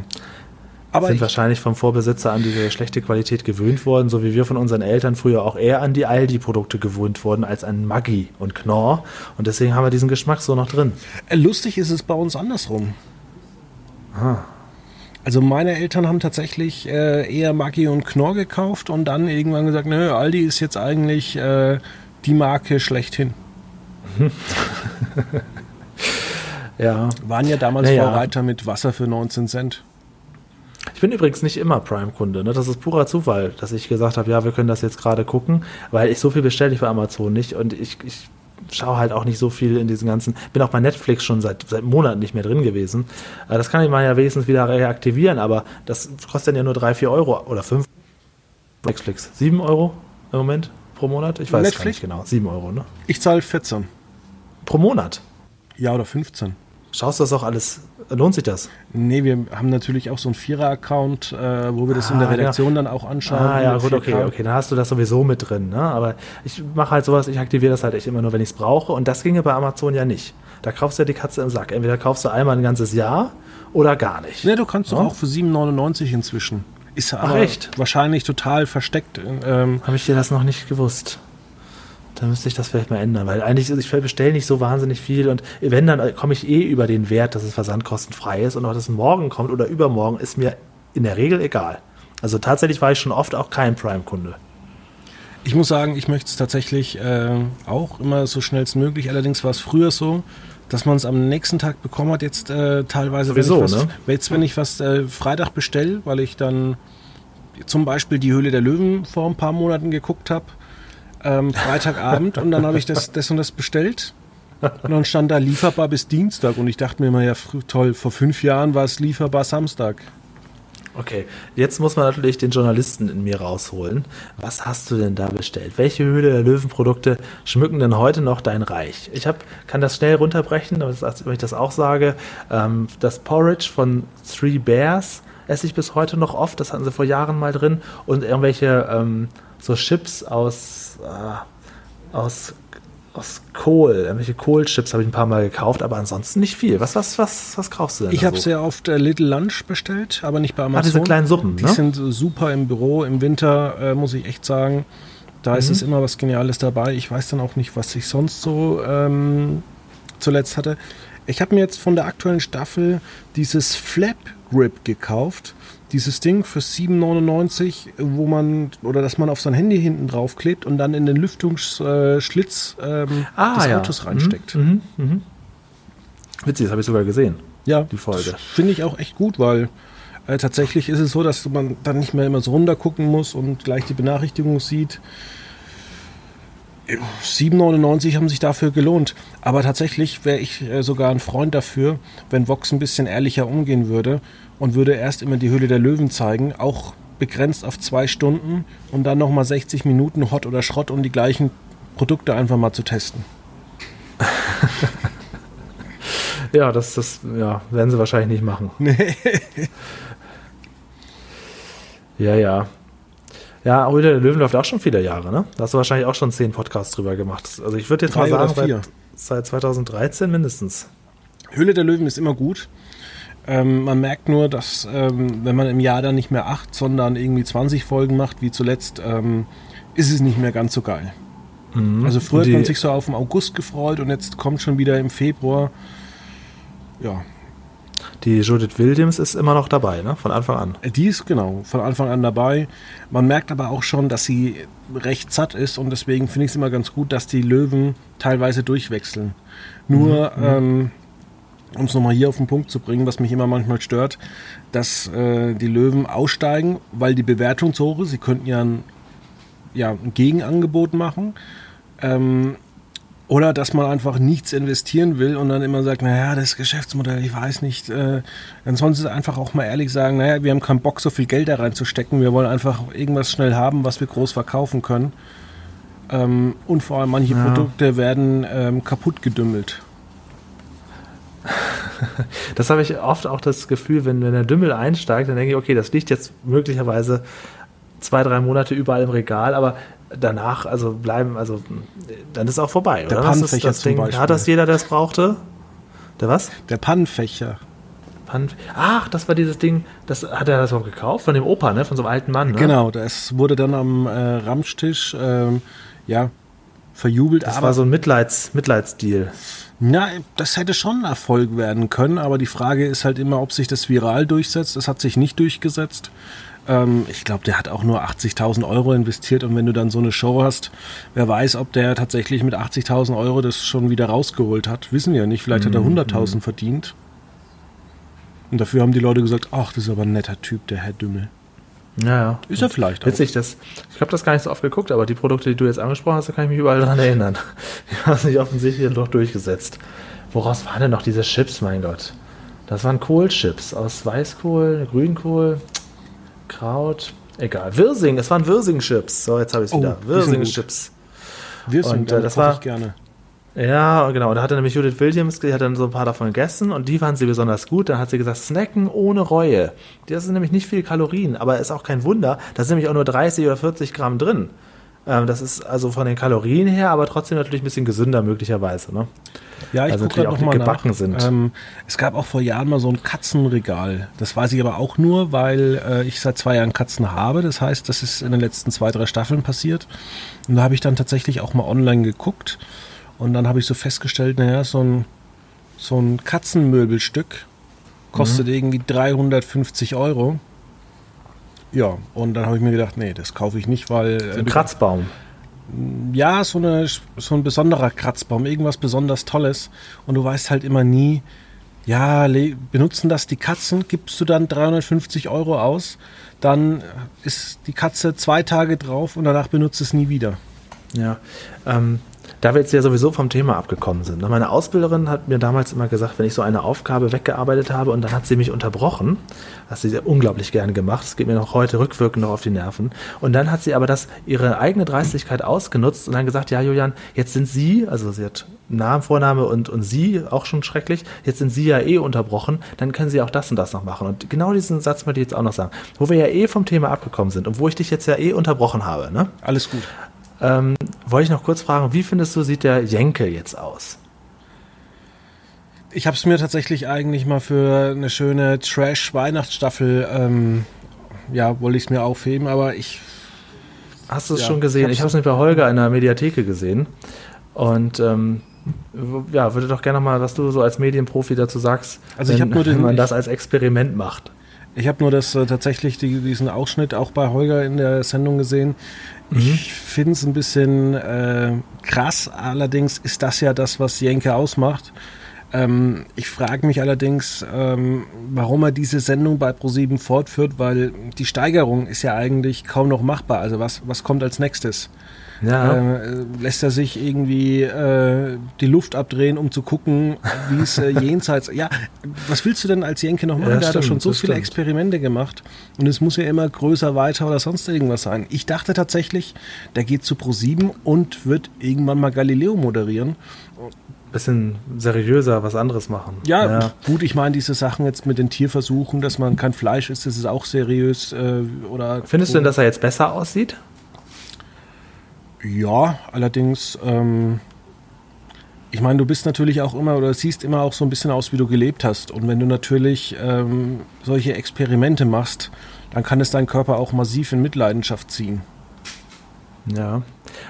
Speaker 1: Aber
Speaker 2: sind
Speaker 1: ich,
Speaker 2: wahrscheinlich vom Vorbesitzer an diese schlechte Qualität gewöhnt worden, so wie wir von unseren Eltern früher auch eher an die Aldi-Produkte gewöhnt wurden als an Maggi und Knorr. Und deswegen haben wir diesen Geschmack so noch drin.
Speaker 1: äh, lustig ist es bei uns andersrum.
Speaker 2: Ah.
Speaker 1: Also meine Eltern haben tatsächlich äh, eher Maggi und Knorr gekauft und dann irgendwann gesagt, nö, Aldi ist jetzt eigentlich äh, die Marke schlechthin.
Speaker 2: Ja.
Speaker 1: Waren ja damals
Speaker 2: Naja.
Speaker 1: Vorreiter mit Wasser für 19 Cent.
Speaker 2: Ich bin übrigens nicht immer Prime-Kunde. Ne? Das ist purer Zufall, dass ich gesagt habe, ja, wir können das jetzt gerade gucken, weil ich so viel bestelle ich bei Amazon nicht und ich, ich schaue halt auch nicht so viel in diesen ganzen. Bin auch bei Netflix schon seit, seit Monaten nicht mehr drin gewesen. Äh, Das kann ich mal ja wenigstens wieder reaktivieren, aber das kostet dann ja nur 3, 4 Euro oder 5. Netflix. 7 Euro im Moment pro Monat? Ich weiß
Speaker 1: Netflix?
Speaker 2: nicht genau. 7 Euro, ne?
Speaker 1: Ich zahle 14.
Speaker 2: Pro Monat.
Speaker 1: Ja, oder 15.
Speaker 2: Schaust du das auch alles? Lohnt sich das?
Speaker 1: Nee, wir haben natürlich auch so einen Vierer-Account, äh, wo wir das in
Speaker 2: Ah,
Speaker 1: der Redaktion dann auch anschauen.
Speaker 2: Ah ja, gut, okay,
Speaker 1: 4K.
Speaker 2: okay, dann hast du das sowieso mit drin. Ne? Aber ich mache halt sowas, ich aktiviere das halt echt immer nur, wenn ich es brauche. Und das ginge bei Amazon ja nicht. Da kaufst du ja die Katze im Sack. Entweder kaufst du einmal ein ganzes Jahr oder gar nicht.
Speaker 1: Nee, du kannst doch
Speaker 2: Ja.
Speaker 1: auch für 7,99 inzwischen. Ist
Speaker 2: Ach,
Speaker 1: aber
Speaker 2: echt?
Speaker 1: wahrscheinlich total versteckt. Ähm,
Speaker 2: Habe ich dir das noch nicht gewusst? Da müsste ich das vielleicht mal ändern, weil eigentlich, ich bestelle nicht so wahnsinnig viel und wenn, dann komme ich eh über den Wert, dass es versandkostenfrei ist und ob das morgen kommt oder übermorgen, ist mir in der Regel egal. Also tatsächlich war ich schon oft auch kein Prime-Kunde.
Speaker 1: ich muss sagen, ich möchte es tatsächlich äh, auch immer so schnellstmöglich. Allerdings war es früher so, dass man es am nächsten Tag bekommen hat. Jetzt äh, teilweise,
Speaker 2: Sowieso,
Speaker 1: wenn ich was,
Speaker 2: ne?
Speaker 1: jetzt, wenn ich was äh, Freitag bestelle, weil ich dann zum Beispiel die Höhle der Löwen vor ein paar Monaten geguckt habe, ähm, Freitagabend und dann habe ich das, das und das bestellt. Und dann stand da lieferbar bis Dienstag und ich dachte mir immer, ja toll, vor fünf Jahren war es lieferbar Samstag.
Speaker 2: Okay, jetzt muss man natürlich den Journalisten in mir rausholen. Was hast du denn da bestellt? Welche Höhle der Löwenprodukte schmücken denn heute noch dein Reich? Ich hab, kann das schnell runterbrechen, damit ich das auch sage. Ähm, das Porridge von Three Bears esse ich bis heute noch oft. Das hatten sie vor Jahren mal drin. Und irgendwelche ähm, so Chips aus, äh, aus, aus Kohl. Irgendwelche Kohlchips habe ich ein paar Mal gekauft, aber ansonsten nicht viel. Was, was, was, was kaufst du denn?
Speaker 1: Ich habe
Speaker 2: so?
Speaker 1: sehr oft äh, Little Lunch bestellt, aber nicht bei Amazon.
Speaker 2: Ah, diese kleinen Suppen,
Speaker 1: Die
Speaker 2: ne?
Speaker 1: sind so super im Büro. Im Winter äh, muss ich echt sagen, da ist
Speaker 2: Mhm.
Speaker 1: es immer was Geniales dabei. Ich weiß dann auch nicht, was ich sonst so ähm, zuletzt hatte. Ich habe mir jetzt von der aktuellen Staffel dieses Flap Grip gekauft. Dieses Ding für 7,99, wo man, oder dass man auf sein Handy hinten draufklebt und dann in den Lüftungsschlitz ähm, des Autos reinsteckt.
Speaker 2: Mhm, mhm, mhm. Witzig, das habe ich sogar gesehen.
Speaker 1: Ja,
Speaker 2: die Folge.
Speaker 1: Finde ich auch echt gut, weil äh, tatsächlich ist es so, dass man dann nicht mehr immer so runter gucken muss und gleich die Benachrichtigung sieht. 7,99 haben sich dafür gelohnt. Aber tatsächlich wäre ich äh, sogar ein Freund dafür, wenn Vox ein bisschen ehrlicher umgehen würde und würde erst immer die Höhle der Löwen zeigen, auch begrenzt auf zwei Stunden und dann nochmal 60 Minuten Hot oder Schrott und die gleichen Produkte einfach mal zu testen.
Speaker 2: ja, das, das ja, werden sie wahrscheinlich nicht machen. Nee. ja, ja. Ja, Höhle der Löwen läuft auch schon viele Jahre, ne? Da hast du wahrscheinlich auch schon zehn Podcasts drüber gemacht. Also ich würde jetzt Drei mal sagen, seit, seit 2013 mindestens.
Speaker 1: Höhle der Löwen ist immer gut. Ähm, man merkt nur, dass ähm, wenn man im Jahr dann nicht mehr acht, sondern irgendwie 20 Folgen macht, wie zuletzt, ähm, ist es nicht mehr ganz so geil. Mhm. Also früher hat man sich so auf den August gefreut und jetzt kommt schon wieder im Februar. Ja.
Speaker 2: Die Judith Williams ist immer noch dabei, ne? Von Anfang an.
Speaker 1: Die ist genau von Anfang an dabei. Man merkt aber auch schon, dass sie recht satt ist und deswegen finde ich es immer ganz gut, dass die Löwen teilweise durchwechseln. Nur, mhm. ähm, um es nochmal hier auf den Punkt zu bringen, was mich immer manchmal stört, dass äh, die Löwen aussteigen, weil die Bewertung zu hoch ist. Sie könnten ja ein, ja, ein Gegenangebot machen. Ähm, oder dass man einfach nichts investieren will und dann immer sagt, naja, das Geschäftsmodell, ich weiß nicht. Äh, sie einfach auch mal ehrlich sagen, naja, wir haben keinen Bock, so viel Geld da reinzustecken. Wir wollen einfach irgendwas schnell haben, was wir groß verkaufen können. Ähm, und vor allem manche ja. Produkte werden ähm, kaputt gedümmelt.
Speaker 2: Das habe ich oft auch das Gefühl, wenn, wenn der Dümmel einsteigt, dann denke ich, okay, das liegt jetzt möglicherweise zwei, drei Monate überall im Regal, aber danach, also bleiben, also dann ist auch vorbei,
Speaker 1: der oder? Pannenfächer das
Speaker 2: das Ding, Hat das jeder, der es brauchte? Der was?
Speaker 1: Der Pannenfächer.
Speaker 2: Ach, das war dieses Ding, das hat er das auch gekauft von dem Opa, ne? Von so einem alten Mann, ne?
Speaker 1: Genau, das wurde dann am äh, Ramstisch, ähm, ja, verjubelt.
Speaker 2: Das war so ein Mitleids, Mitleidsdeal.
Speaker 1: Na, das hätte schon ein Erfolg werden können, aber die Frage ist halt immer, ob sich das viral durchsetzt. Es hat sich nicht durchgesetzt. Ähm, ich glaube, der hat auch nur 80.000 Euro investiert und wenn du dann so eine Show hast, wer weiß, ob der tatsächlich mit 80.000 Euro das schon wieder rausgeholt hat. Wissen wir ja nicht. Vielleicht hat er 100.000 mhm. verdient. Und dafür haben die Leute gesagt, ach, das ist aber ein netter Typ, der Herr Dümmel.
Speaker 2: Ja, ja.
Speaker 1: Ist er vielleicht
Speaker 2: auch. Witzig, das, ich habe das gar nicht so oft geguckt, aber die Produkte, die du jetzt angesprochen hast, da kann ich mich überall daran erinnern. Die haben sich offensichtlich doch durchgesetzt. Woraus waren denn noch diese Chips, mein Gott? Das waren Kohlchips aus Weißkohl, Grünkohl. Kraut, egal. Wirsing, es waren Wirsing-Chips. So, jetzt habe ich es oh, wieder. Wirsing-Chips.
Speaker 1: Wirsing, und, äh, das war ich gerne.
Speaker 2: Ja, genau. Da hatte nämlich Judith Williams, die hat dann so ein paar davon gegessen und die fanden sie besonders gut. Dann hat sie gesagt, snacken ohne Reue. Das sind nämlich nicht viel Kalorien, aber ist auch kein Wunder. Da sind nämlich auch nur 30 oder 40 Gramm drin. Ähm, das ist also von den Kalorien her, aber trotzdem natürlich ein bisschen gesünder möglicherweise. Ne?
Speaker 1: Ja, ich also gucke auch noch gebacken nach. sind. Ähm, es gab auch vor Jahren mal so ein Katzenregal. Das weiß ich aber auch nur, weil äh, ich seit zwei Jahren Katzen habe. Das heißt, das ist in den letzten zwei, drei Staffeln passiert. Und da habe ich dann tatsächlich auch mal online geguckt. Und dann habe ich so festgestellt, naja, so ein, so ein Katzenmöbelstück kostet mhm. irgendwie 350 Euro. Ja, und dann habe ich mir gedacht, nee, das kaufe ich nicht, weil.
Speaker 2: So ein äh, Kratzbaum.
Speaker 1: Ja, so, eine, so ein besonderer Kratzbaum, irgendwas besonders Tolles. Und du weißt halt immer nie, ja, benutzen das die Katzen, gibst du dann 350 Euro aus, dann ist die Katze zwei Tage drauf und danach benutzt es nie wieder.
Speaker 2: Ja, ähm, da wir jetzt ja sowieso vom Thema abgekommen sind. Ne, meine Ausbilderin hat mir damals immer gesagt, wenn ich so eine Aufgabe weggearbeitet habe und dann hat sie mich unterbrochen, hat sie unglaublich gerne gemacht, es geht mir noch heute rückwirkend noch auf die Nerven. Und dann hat sie aber das ihre eigene Dreistigkeit ausgenutzt und dann gesagt, ja Julian, jetzt sind Sie, also sie hat Namen, Vorname und, und Sie, auch schon schrecklich, jetzt sind Sie ja eh unterbrochen, dann können Sie auch das und das noch machen. Und genau diesen Satz möchte ich jetzt auch noch sagen, wo wir ja eh vom Thema abgekommen sind und wo ich dich jetzt ja eh unterbrochen habe. Ne?
Speaker 1: Alles gut.
Speaker 2: Ähm, wollte ich noch kurz fragen, wie findest du, sieht der Jenke jetzt aus?
Speaker 1: Ich habe es mir tatsächlich eigentlich mal für eine schöne Trash-Weihnachtsstaffel, ähm, ja, wollte ich es mir aufheben, aber ich.
Speaker 2: Hast du es ja, schon gesehen? Ich habe es nicht bei Holger in der Mediatheke gesehen. Und ähm, ja, würde doch gerne mal, was du so als Medienprofi dazu sagst,
Speaker 1: also wenn, den,
Speaker 2: wenn man das als Experiment macht.
Speaker 1: Ich habe nur das äh, tatsächlich die, diesen Ausschnitt auch bei Holger in der Sendung gesehen. Mhm. Ich finde es ein bisschen äh, krass. Allerdings ist das ja das, was Jenke ausmacht. Ähm, ich frage mich allerdings, ähm, warum er diese Sendung bei ProSieben fortführt, weil die Steigerung ist ja eigentlich kaum noch machbar. Also was, was kommt als nächstes? Ja. äh, lässt er sich irgendwie äh, die Luft abdrehen, um zu gucken, wie es äh, jenseits. Ja, was willst du denn als Jenke noch machen? Ja, der stimmt, hat doch schon so viele stimmt. Experimente gemacht und es muss ja immer größer, weiter oder sonst irgendwas sein. Ich dachte tatsächlich, der geht zu Pro7 und wird irgendwann mal Galileo moderieren
Speaker 2: bisschen seriöser was anderes machen.
Speaker 1: Ja, ja. gut, ich meine, diese Sachen jetzt mit den Tierversuchen, dass man kein Fleisch isst, das ist auch seriös. Äh, oder
Speaker 2: Findest du denn, dass er jetzt besser aussieht?
Speaker 1: Ja, allerdings, ähm, ich meine, du bist natürlich auch immer oder siehst immer auch so ein bisschen aus, wie du gelebt hast. Und wenn du natürlich ähm, solche Experimente machst, dann kann es deinen Körper auch massiv in Mitleidenschaft ziehen.
Speaker 2: Ja,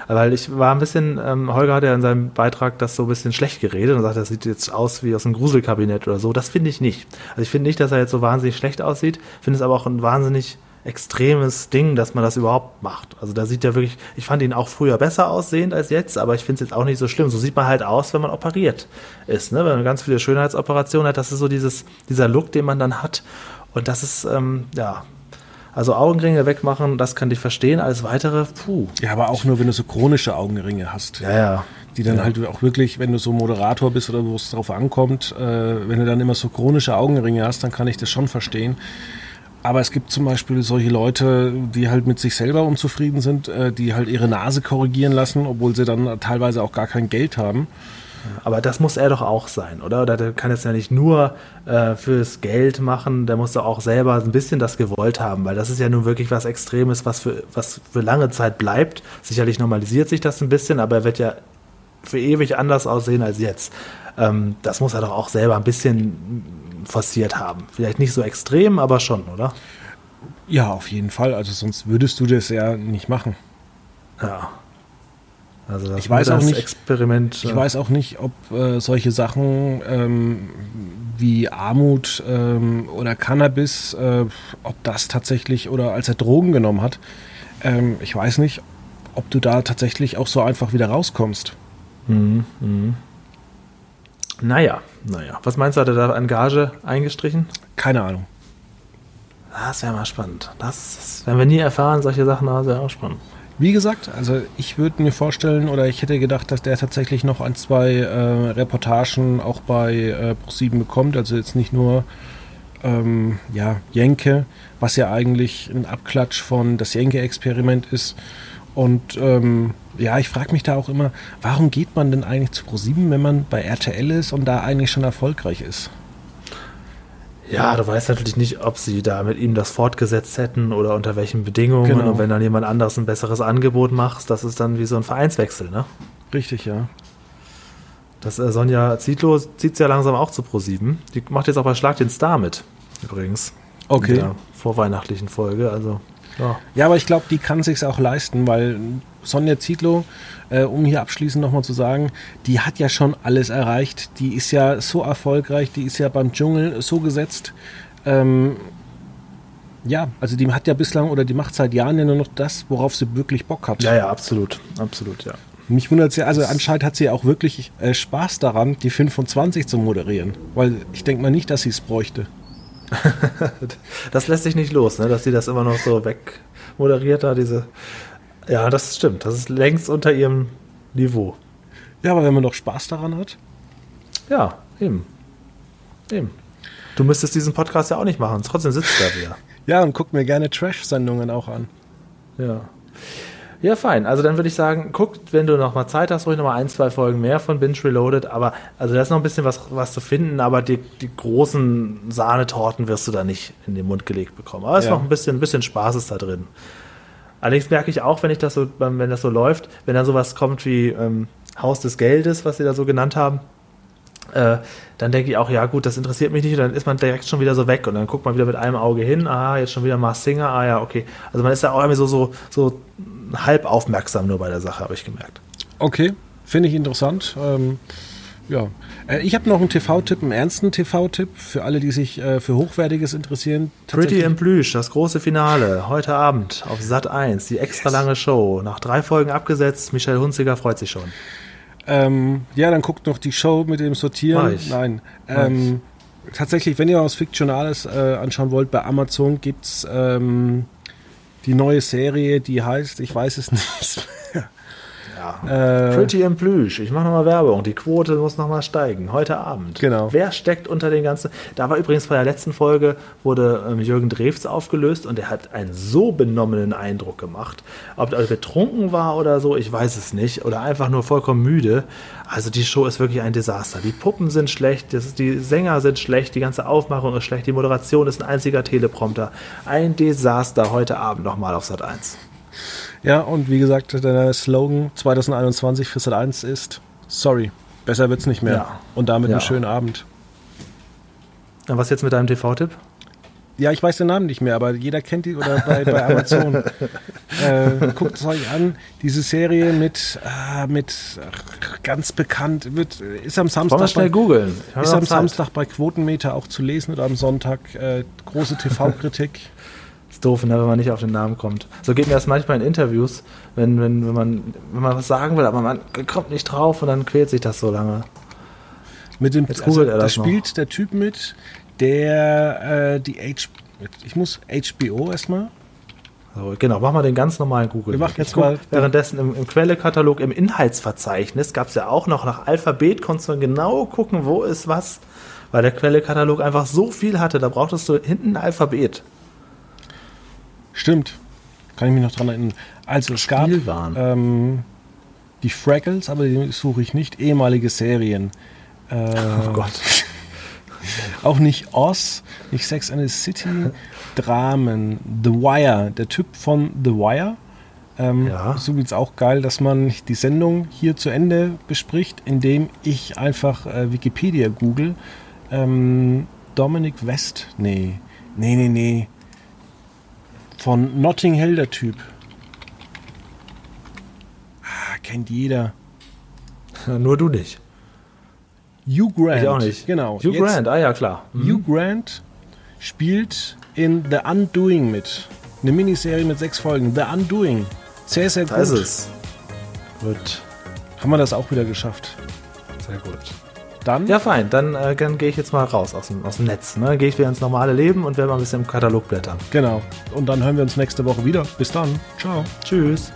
Speaker 2: weil ich war ein bisschen, ähm, Holger hat ja in seinem Beitrag das so ein bisschen schlecht geredet und sagt, das sieht jetzt aus wie aus einem Gruselkabinett oder so. Das finde ich nicht. Also ich finde nicht, dass er jetzt so wahnsinnig schlecht aussieht, finde es aber auch ein wahnsinnig extremes Ding, dass man das überhaupt macht. Also da sieht er wirklich, ich fand ihn auch früher besser aussehend als jetzt, aber ich finde es jetzt auch nicht so schlimm. So sieht man halt aus, wenn man operiert ist, ne? wenn man ganz viele Schönheitsoperationen hat. Das ist so dieses, dieser Look, den man dann hat. Und das ist, ähm, ja, also Augenringe wegmachen, das kann ich verstehen. Alles weitere, puh.
Speaker 1: Ja, aber auch nur, wenn du so chronische Augenringe hast.
Speaker 2: Ja, ja.
Speaker 1: Die dann ja. halt auch wirklich, wenn du so Moderator bist oder wo es darauf ankommt, äh, wenn du dann immer so chronische Augenringe hast, dann kann ich das schon verstehen. Aber es gibt zum Beispiel solche Leute, die halt mit sich selber unzufrieden sind, äh, die halt ihre Nase korrigieren lassen, obwohl sie dann teilweise auch gar kein Geld haben.
Speaker 2: Aber das muss er doch auch sein, oder? Oder der kann es ja nicht nur äh, fürs Geld machen, der muss doch auch selber ein bisschen das gewollt haben, weil das ist ja nun wirklich was Extremes, was für, was für lange Zeit bleibt. Sicherlich normalisiert sich das ein bisschen, aber er wird ja für ewig anders aussehen als jetzt. Ähm, das muss er doch auch selber ein bisschen forciert haben. Vielleicht nicht so extrem, aber schon, oder?
Speaker 1: Ja, auf jeden Fall. Also sonst würdest du das ja nicht machen.
Speaker 2: Ja.
Speaker 1: Also ich weiß auch nicht, Experiment. Ich äh, weiß auch nicht, ob äh, solche Sachen ähm, wie Armut ähm, oder Cannabis, äh, ob das tatsächlich oder als er Drogen genommen hat, ähm, ich weiß nicht, ob du da tatsächlich auch so einfach wieder rauskommst.
Speaker 2: Mhm, mh. Naja, naja. Was meinst du, hat er da an Gage eingestrichen?
Speaker 1: Keine Ahnung.
Speaker 2: Das wäre mal spannend. Das, das werden wir nie erfahren, solche Sachen, das wäre auch spannend.
Speaker 1: Wie gesagt, also ich würde mir vorstellen oder ich hätte gedacht, dass der tatsächlich noch ein, zwei äh, Reportagen auch bei äh, ProSieben bekommt. Also jetzt nicht nur ähm, ja, Jenke, was ja eigentlich ein Abklatsch von das Jenke-Experiment ist. Und ähm, ja, ich frage mich da auch immer, warum geht man denn eigentlich zu ProSieben, wenn man bei RTL ist und da eigentlich schon erfolgreich ist?
Speaker 2: Ja, du weißt natürlich nicht, ob sie da mit ihm das fortgesetzt hätten oder unter welchen Bedingungen. Genau. Und wenn dann jemand anderes ein besseres Angebot macht, das ist dann wie so ein Vereinswechsel, ne?
Speaker 1: Richtig, ja.
Speaker 2: Das äh, Sonja Zietlow zieht ja langsam auch zu Pro7. Die macht jetzt auch bei Schlag den Star mit, übrigens.
Speaker 1: Okay. In
Speaker 2: der vorweihnachtlichen Folge, also
Speaker 1: ja. ja, aber ich glaube, die kann sich auch leisten, weil Sonja Zietlow, äh, um hier abschließend nochmal zu sagen, die hat ja schon alles erreicht. Die ist ja so erfolgreich, die ist ja beim Dschungel so gesetzt. Ähm, ja, also die hat ja bislang oder die macht seit Jahren ja nur noch das, worauf sie wirklich Bock hat.
Speaker 2: Ja, ja, absolut. Absolut, ja.
Speaker 1: Mich wundert es ja, also anscheinend hat sie ja auch wirklich äh, Spaß daran, die 25 zu moderieren. Weil ich denke mal nicht, dass sie es bräuchte.
Speaker 2: das lässt sich nicht los, ne? dass sie das immer noch so wegmoderiert hat, diese. Ja, das stimmt. Das ist längst unter ihrem Niveau.
Speaker 1: Ja, aber wenn man doch Spaß daran hat.
Speaker 2: Ja, eben. Eben. Du müsstest diesen Podcast ja auch nicht machen, trotzdem sitzt er wieder.
Speaker 1: ja, und guck mir gerne Trash-Sendungen auch an.
Speaker 2: Ja. Ja, fein. Also dann würde ich sagen, guckt, wenn du noch mal Zeit hast, ruhig noch mal ein, zwei Folgen mehr von Binge Reloaded. Aber also da ist noch ein bisschen was, was zu finden, aber die, die großen Sahnetorten wirst du da nicht in den Mund gelegt bekommen. Aber es ja. ist noch ein bisschen, ein bisschen Spaß ist da drin. Allerdings merke ich auch, wenn ich das so, wenn das so läuft, wenn dann sowas kommt wie ähm, Haus des Geldes, was sie da so genannt haben, äh, dann denke ich auch, ja gut, das interessiert mich nicht, und dann ist man direkt schon wieder so weg und dann guckt man wieder mit einem Auge hin, ah, jetzt schon wieder Mars Singer, ah ja, okay. Also man ist ja auch irgendwie so, so, so halb aufmerksam nur bei der Sache, habe ich gemerkt.
Speaker 1: Okay, finde ich interessant. Ähm, ja, äh, ich habe noch einen TV-Tipp, einen ernsten TV-Tipp für alle, die sich äh, für Hochwertiges interessieren.
Speaker 2: Pretty in Plüsch, das große Finale, heute Abend auf Sat 1, die extra lange Show. Nach drei Folgen abgesetzt, Michelle Hunziger freut sich schon.
Speaker 1: Ähm, ja, dann guckt noch die Show mit dem Sortieren. Nein. Ähm, tatsächlich, wenn ihr was Fiktionales äh, anschauen wollt, bei Amazon gibt es ähm, die neue Serie, die heißt, ich weiß es nicht
Speaker 2: Äh, Pretty in Plüsch. Ich mache nochmal Werbung. Die Quote muss nochmal steigen. Heute Abend.
Speaker 1: Genau.
Speaker 2: Wer steckt unter den ganzen. Da war übrigens bei der letzten Folge, wurde ähm, Jürgen Drews aufgelöst und er hat einen so benommenen Eindruck gemacht. Ob er betrunken war oder so, ich weiß es nicht. Oder einfach nur vollkommen müde. Also die Show ist wirklich ein Desaster. Die Puppen sind schlecht, das, die Sänger sind schlecht, die ganze Aufmachung ist schlecht, die Moderation ist ein einziger Teleprompter. Ein Desaster heute Abend nochmal auf Sat 1.
Speaker 1: Ja, und wie gesagt, der Slogan 2021 für Sat 1 ist Sorry, besser wird's nicht mehr.
Speaker 2: Ja.
Speaker 1: Und damit
Speaker 2: Ja.
Speaker 1: einen schönen Abend.
Speaker 2: Und was jetzt mit deinem TV-Tipp?
Speaker 1: Ja, ich weiß den Namen nicht mehr, aber jeder kennt die oder bei, bei Amazon. äh, guckt es euch an. Diese Serie mit, äh, mit ach, ganz bekannt, wird, ist am Samstag,
Speaker 2: schnell
Speaker 1: bei,
Speaker 2: googeln?
Speaker 1: Ist am
Speaker 2: Zeit.
Speaker 1: Samstag bei Quotenmeter auch zu lesen oder am Sonntag äh, große TV-Kritik.
Speaker 2: Ist doof, ne, wenn man nicht auf den Namen kommt. So geht mir das manchmal in Interviews, wenn, wenn, wenn, man, wenn man was sagen will, aber man kommt nicht drauf und dann quält sich das so lange.
Speaker 1: Mit dem,
Speaker 2: Jetzt er
Speaker 1: da
Speaker 2: das noch.
Speaker 1: spielt der Typ mit, der äh, die H, ich muss HBO erstmal.
Speaker 2: So, genau, machen wir den ganz normalen Google.
Speaker 1: Wir machen jetzt mal-
Speaker 2: Währenddessen im, im Quellekatalog, im Inhaltsverzeichnis gab es ja auch noch nach Alphabet, konntest du genau gucken, wo ist was, weil der Quellekatalog einfach so viel hatte, da brauchtest du hinten ein Alphabet.
Speaker 1: Stimmt. Kann ich mich noch dran erinnern. Also es gab ähm, die Fraggles, aber die suche ich nicht. Ehemalige Serien. Äh,
Speaker 2: Oh Gott.
Speaker 1: Auch nicht Oz, nicht Sex and the City, Dramen, The Wire, der Typ von The Wire. Ähm,
Speaker 2: Ja.
Speaker 1: So übrigens auch geil, dass man die Sendung hier zu Ende bespricht, indem ich einfach äh, Wikipedia google. Ähm, Dominic West, nee, nee, nee, nee. Von Notting Hill, der Typ. Ah, kennt jeder.
Speaker 2: Nur du nicht.
Speaker 1: Hugh Grant.
Speaker 2: Ich auch nicht.
Speaker 1: Genau.
Speaker 2: Hugh
Speaker 1: Jetzt-
Speaker 2: Grant, ah ja klar. Mhm.
Speaker 1: Hugh Grant spielt in The Undoing mit. Eine Miniserie mit sechs Folgen. The Undoing. Sehr, sehr
Speaker 2: Da ist
Speaker 1: gut.
Speaker 2: es. Gut,
Speaker 1: Haben wir das auch wieder geschafft.
Speaker 2: sehr gut.
Speaker 1: Dann
Speaker 2: Ja, fein. Dann, äh, dann gehe ich jetzt mal raus aus dem, aus dem Netz. Ne? Gehe ich wieder ins normale Leben und werde mal ein bisschen im Katalog blättern.
Speaker 1: genau. Und dann hören wir uns nächste Woche wieder. Bis dann. Ciao.
Speaker 2: Tschüss.